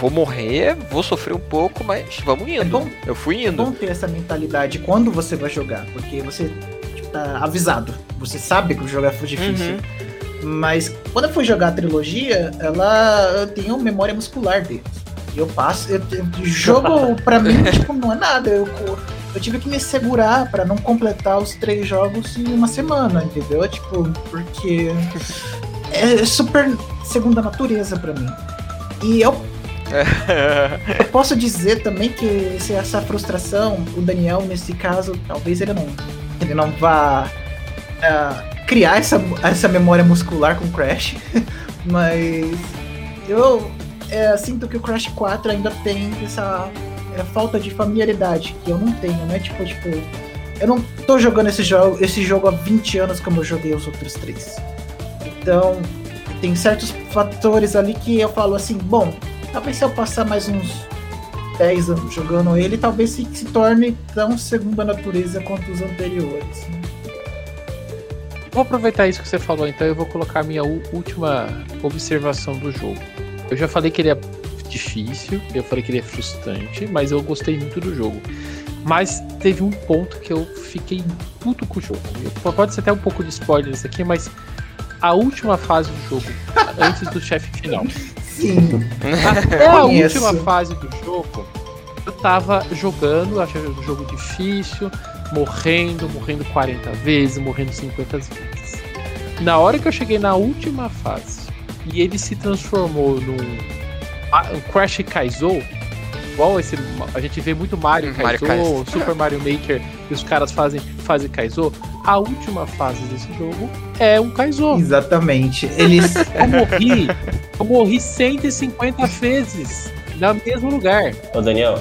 vou morrer, vou sofrer um pouco, mas vamos indo. É bom- eu fui É indo. bom ter essa mentalidade quando você vai jogar, porque você tipo, tá avisado. Você sabe que o jogo é difícil. Uhum. Mas quando eu fui jogar a trilogia, ela eu tenho memória muscular. E eu passo. Eu, eu- jogo [LAUGHS] pra mim, tipo, não é nada. Eu, eu tive que me segurar pra não completar os três jogos em uma semana, entendeu? Tipo, porque [LAUGHS] é super segunda natureza pra mim. E eu eu posso dizer também que esse- essa frustração, o Daniel, nesse caso, talvez ele não, ele não vá ah, criar essa, essa memória muscular com Crash, [LAUGHS] mas eu é, sinto que o Crash 4 ainda tem essa é, falta de familiaridade que eu não tenho, né? Tipo, tipo, eu não tô jogando esse jogo, esse jogo há 20 anos como eu joguei os outros três. Então, tem certos fatores ali que eu falo assim, bom, talvez se eu passar mais uns 10 anos jogando ele, talvez se, se torne tão segunda natureza quanto os anteriores. Vou aproveitar isso que você falou, então eu vou colocar a minha última observação do jogo. Eu já falei que ele é difícil, eu falei que ele é frustrante, mas eu gostei muito do jogo. Mas teve um ponto que eu fiquei puto com o jogo. Pode ser até um pouco de spoiler isso aqui, mas a última fase do jogo, antes do chefe final. [LAUGHS] Sim, Até a última fase do jogo, eu tava jogando, achando o jogo difícil, morrendo, morrendo 40 vezes, morrendo 50 vezes. Na hora que eu cheguei na última fase e ele se transformou num ah, um Crash Kaizou, igual esse a gente vê muito Mario Hum, Mario Kaizou, Kaizo. Super Mario Maker, e os caras fazem fazem Kaizou, a última fase desse jogo é um Kaizou. exatamente. Eles. [LAUGHS] Eu morri, eu morri 150 vezes no mesmo lugar. Ô Daniel,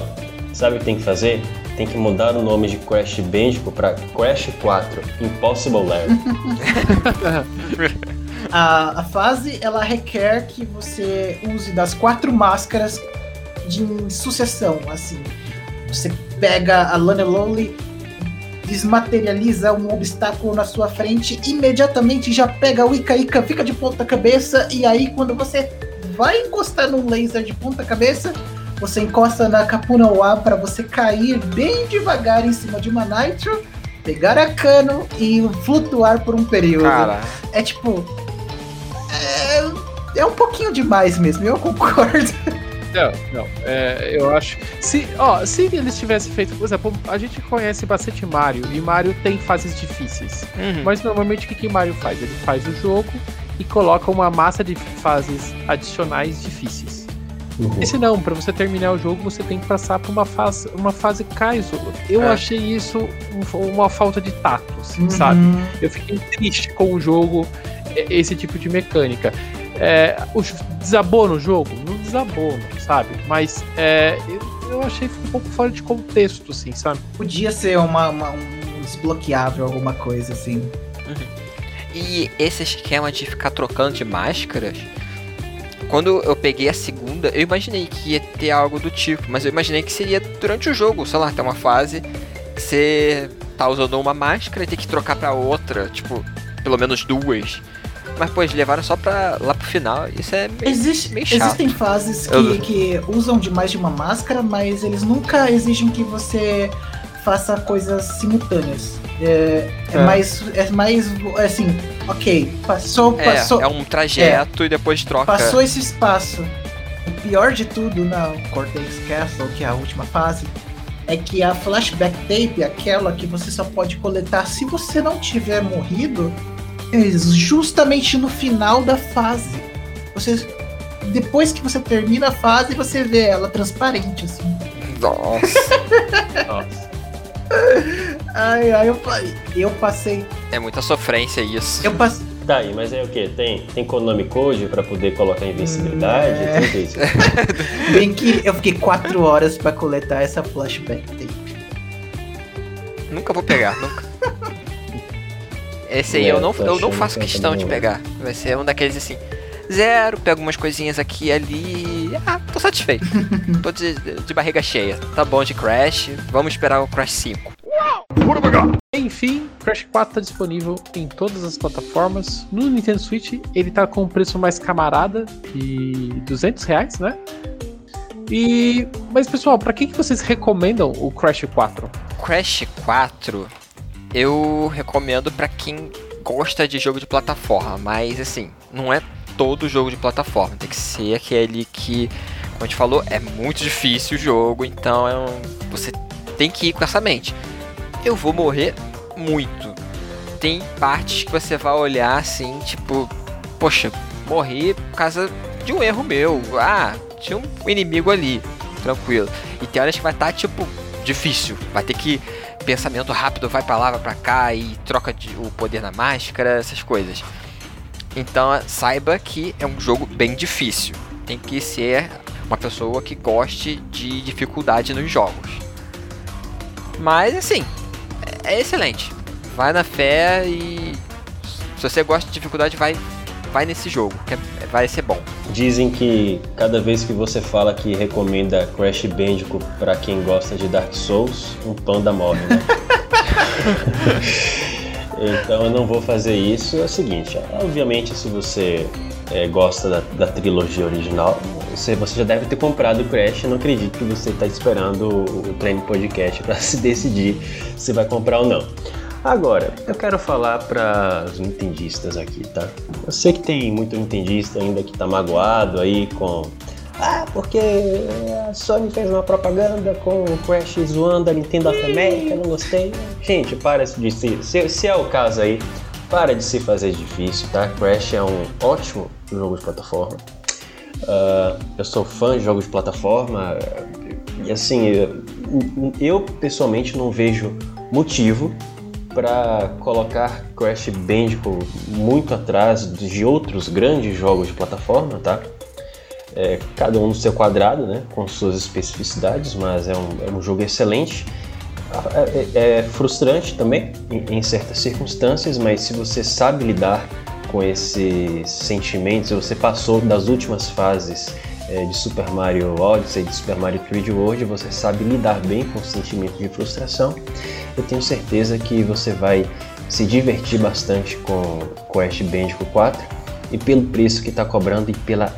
sabe o que tem que fazer? Tem que mudar o nome de Crash Bandicoot pra Crash 4 Impossible Lair. [LAUGHS] A, a fase ela requer que você use das quatro máscaras de em sucessão, assim. Você pega a Lana Lonely, desmaterializa um obstáculo na sua frente, imediatamente já pega o Ika Ika, fica de ponta cabeça, e aí quando você vai encostar num laser de ponta cabeça, você encosta na Kapuna Wa para você cair bem devagar em cima de uma Nitro, pegar a cano e flutuar por um período Cara, é tipo. É, é um pouquinho demais mesmo, eu [LAUGHS] concordo. Não, não. é, eu acho. Se, ó, se eles tivessem feito. Por exemplo, a gente conhece bastante Mario e Mario tem fases difíceis. uhum. Mas normalmente o que, que Mario faz? Ele faz o jogo e coloca uma massa de fases adicionais difíceis. Uhum. Esse não, pra você terminar o jogo, você tem que passar por uma fase, uma fase Kaizo. Eu É. achei isso um- uma falta de tato, assim, Uhum. sabe? Eu fiquei triste com o jogo, esse tipo de mecânica. É, o desabou no jogo? Não desabou, sabe? Mas é, eu, eu achei um pouco fora de contexto, assim, sabe? Podia ser uma, uma- um desbloqueável, alguma coisa assim. E esse esquema de ficar trocando de máscaras, quando eu peguei a segunda, eu imaginei que ia ter algo do tipo, mas eu imaginei que seria durante o jogo, sei lá, ter uma fase que você tá usando uma máscara e tem que trocar pra outra, tipo, pelo menos duas. Mas, pô, eles levaram só pra lá pro final. Isso é meio, Existe- meio chato. existem fases que, Eu- que usam de mais de uma máscara, mas eles nunca exigem que você faça coisas simultâneas. É, é É. mais. É mais. Assim, ok, passou, É, passou. é um trajeto e depois troca. Passou esse espaço. O pior de tudo na Cortex Castle, que é a última fase, é que a flashback tape, aquela que você só pode coletar se você não tiver morrido, é justamente no final da fase. Você depois que você termina a fase, você vê ela transparente assim. Nossa, [LAUGHS] Nossa. Ai, ai, eu, eu passei, é muita sofrência isso. eu passei Tá aí, mas é o que? Tem, tem Konami Code pra poder colocar invencibilidade? É. Tudo isso. [LAUGHS] bem que eu fiquei quatro horas pra coletar essa flashback tape. Nunca vou pegar, nunca. Esse aí É, eu não, eu não faço questão de pegar. Vai ser um daqueles assim. Zero, pego umas coisinhas aqui e ali. Ah, tô satisfeito. [LAUGHS] tô de, de barriga cheia. Tá bom de Crash. Vamos esperar o Crash 5. Enfim, Crash 4 tá disponível em todas as plataformas. No Nintendo Switch, ele tá com um preço mais camarada de 200 reais, né? E, mas pessoal, pra que, que vocês recomendam o Crash 4? Crash 4 eu recomendo pra quem gosta de jogo de plataforma, mas assim, não é todo jogo de plataforma, tem que ser aquele que, como a gente falou, é muito difícil o jogo, então é um- você tem que ir com essa mente. Eu vou morrer muito. Tem partes que você vai olhar assim, tipo, poxa, morri por causa de um erro meu. Ah, tinha um inimigo ali, tranquilo. E tem horas que vai estar tipo difícil, vai ter que pensamento rápido, vai pra lá, vai pra cá e troca de- o poder na máscara, essas coisas. Então saiba que é um jogo bem difícil. Tem que ser uma pessoa que goste de dificuldade nos jogos. Mas assim, é é excelente. Vai na fé e se você gosta de dificuldade, vai vai nesse jogo, que é- vai ser bom. Dizem que cada vez que você fala que recomenda Crash Bandicoot pra quem gosta de Dark Souls, um panda morre, né? [LAUGHS] então eu não vou fazer isso. É o seguinte, obviamente se você é, gosta da, da trilogia original, você, você já deve ter comprado o Crash. Eu não acredito que você está esperando o, o Treino Podcast para [LAUGHS] se decidir se vai comprar ou não. Agora, eu quero falar para os nintendistas aqui, tá? Eu sei que tem muito nintendista ainda que tá magoado aí com. Ah, porque a Sony fez uma propaganda com o Crash zoando a Nintendo of America, não gostei. Gente, para de se. Se, se é o caso aí, para de se fazer difícil, tá? Crash é um ótimo jogo de plataforma. Ah, eu sou fã de jogos de plataforma e assim, eu, eu pessoalmente não vejo motivo para colocar Crash Bandicoot muito atrás de outros grandes jogos de plataforma, tá? É, cada um no seu quadrado, né? Com suas especificidades, mas é um, é um jogo excelente. É, é- é frustrante também em, em certas circunstâncias, mas se você sabe lidar com esses sentimentos, se você passou das últimas fases é, de Super Mario Odyssey, de Super Mario 3D World, você sabe lidar bem com o sentimento de frustração eu tenho certeza que você vai se divertir bastante com Crash Bandicoot 4 e pelo preço que está cobrando e pela,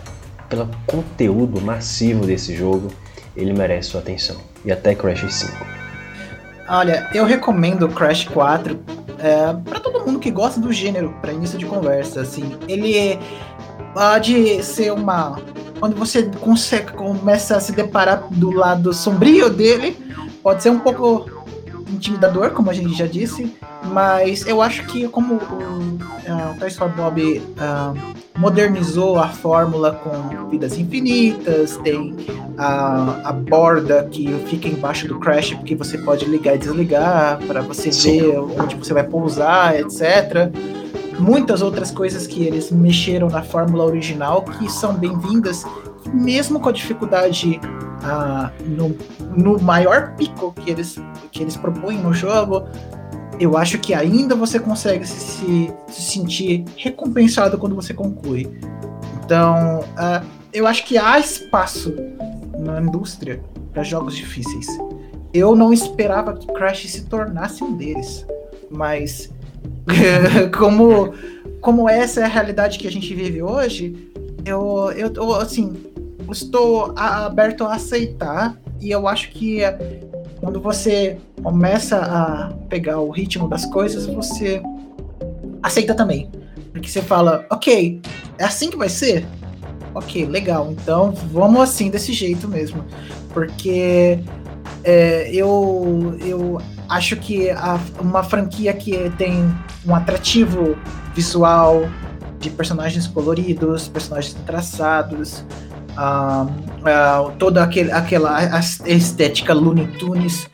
pelo conteúdo massivo desse jogo, ele merece sua atenção. E até Crash 5. Olha, eu recomendo Crash 4 é, para todo mundo que gosta do gênero, para início de conversa. Assim, ele pode ser uma. Quando você consegue, começa a se deparar do lado sombrio dele, pode ser um pouco intimidador, como a gente já disse, mas eu acho que como o, ah, o Toys for Bob ah, modernizou a fórmula com vidas infinitas, tem a, a borda que fica embaixo do Crash, porque você pode ligar e desligar para você Sim. ver onde você vai pousar, etc. Muitas outras coisas que eles mexeram na fórmula original que são bem-vindas, mesmo com a dificuldade ah, no, no maior pico que eles, que eles propõem no jogo. Eu acho que ainda você consegue se, se, se sentir recompensado quando você conclui. Então, ah, eu acho que há espaço na indústria para jogos difíceis. eu não esperava que Crash se tornasse um deles. Mas [LAUGHS] como, como essa é a realidade que a gente vive hoje, eu, eu, eu assim, estou aberto a aceitar e eu acho que quando você começa a pegar o ritmo das coisas, você aceita também. Porque você fala, ok, é assim que vai ser? Ok, legal, então vamos assim, desse jeito mesmo. Porque é, eu, eu acho que a, uma franquia que tem um atrativo visual, de personagens coloridos, personagens traçados, uh, toda aquele, aquela estética Looney Tunes,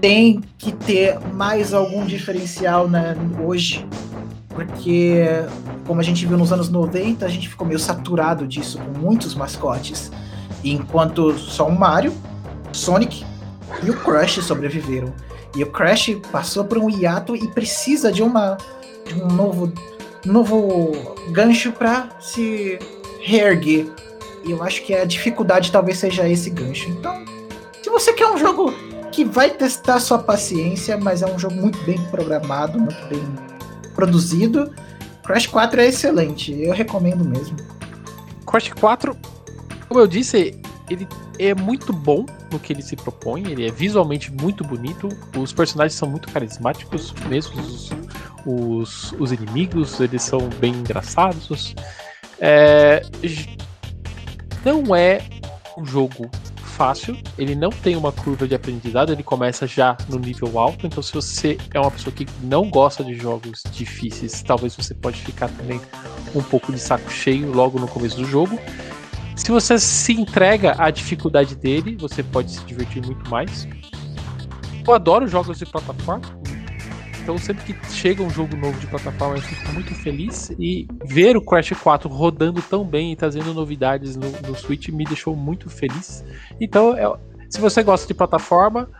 tem que ter mais algum diferencial né, hoje porque, como a gente viu nos anos 90, a gente ficou meio saturado disso, com muitos mascotes. Enquanto só o Mario, Sonic e o Crash sobreviveram. E o Crash passou por um hiato e precisa de, uma, de um novo, novo gancho para se reerguer. E eu acho que a dificuldade talvez seja esse gancho. Então, se você quer um jogo que vai testar sua paciência, mas é um jogo muito bem programado, muito bem produzido. Crash 4 é excelente, eu recomendo mesmo. Crash 4, como eu disse, ele é muito bom no que ele se propõe, ele é visualmente muito bonito, os personagens são muito carismáticos, mesmo os, os, os inimigos, eles são bem engraçados. É, não é um jogo fácil, ele não tem uma curva de aprendizado, ele começa já no nível alto, então se você é uma pessoa que não gosta de jogos difíceis, talvez você pode ficar também um pouco de saco cheio logo no começo do jogo. Se você se entrega à dificuldade dele, você pode se divertir muito mais. Eu adoro jogos de plataforma, então sempre que chega um jogo novo de plataforma eu fico muito feliz e ver o Crash 4 rodando tão bem e trazendo novidades no, no Switch me deixou muito feliz. Então, é, se você gosta de plataforma,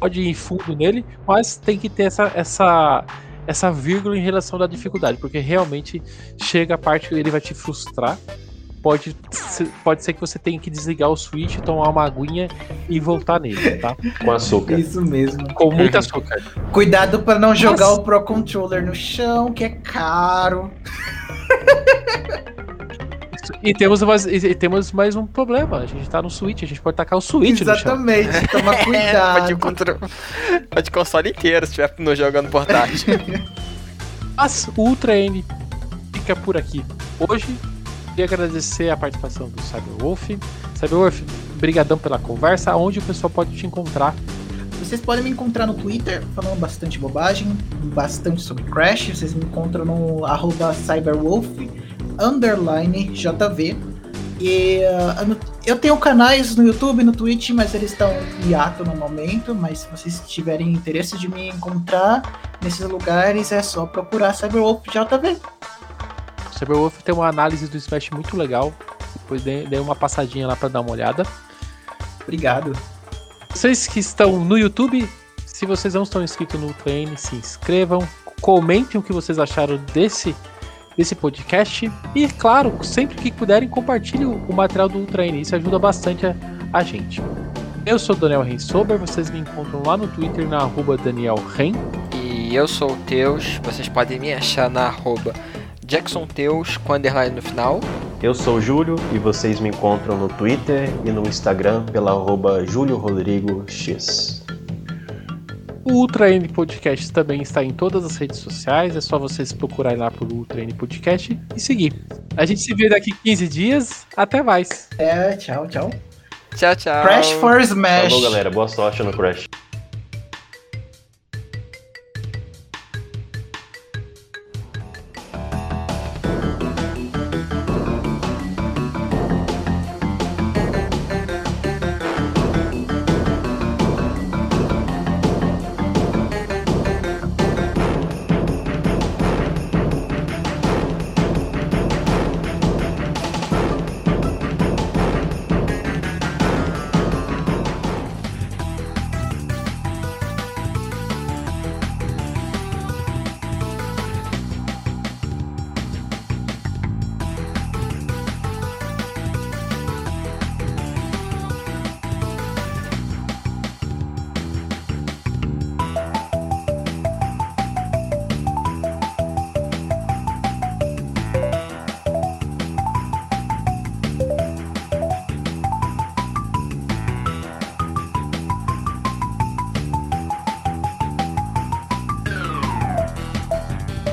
pode ir fundo nele, mas tem que ter essa, essa, essa vírgula em relação da dificuldade, porque realmente chega a parte que ele vai te frustrar pode ser, pode ser que você tenha que desligar o switch, tomar uma aguinha e voltar nele, tá? Com açúcar. Isso mesmo. Com muito açúcar. Cuidado para não jogar Nossa. o Pro Controller no chão, que é caro. E temos, mais, e temos mais um problema. A gente tá no Switch, a gente pode tacar o Switch Exatamente, no chão. toma [LAUGHS] cuidado. pode, contra... pode console inteiro se estiver no jogando portátil. Mas o Ultra N fica por aqui. Hoje Queria agradecer a participação do Cyberwolf. Cyberwolf, brigadão pela conversa. Onde o pessoal pode te encontrar? Vocês podem me encontrar no Twitter, falando bastante bobagem, bastante sobre Crash. Vocês me encontram no arroba Cyberwolf, underline JV. E uh, eu tenho canais no YouTube e no Twitch, mas eles estão hiato no momento. Mas se vocês tiverem interesse de me encontrar nesses lugares, é só procurar Cyberwolf JV. Cyberwolf tem uma análise do Smash muito legal. Depois dei, dei uma passadinha lá para dar uma olhada. Obrigado. Vocês que estão no YouTube, se vocês não estão inscritos no Train, se inscrevam, comentem o que vocês acharam desse desse podcast e claro, sempre que puderem compartilhem o, material do Train, isso ajuda bastante a, a gente. Eu sou Daniel Rensober, vocês me encontram lá no Twitter na arroba Daniel Ren. E eu sou o Teus, vocês podem me achar na arroba Jackson Teus com underline no final. Eu sou o Júlio e vocês me encontram no Twitter e no Instagram pela arroba X. O Ultra N Podcast também está em todas as redes sociais, é só vocês procurarem lá por Ultra N Podcast e seguir. A gente se vê daqui 15 dias, até mais. É, tchau, tchau. Tchau, tchau. Crash for Smash. Falou, galera. Boa sorte no Crash.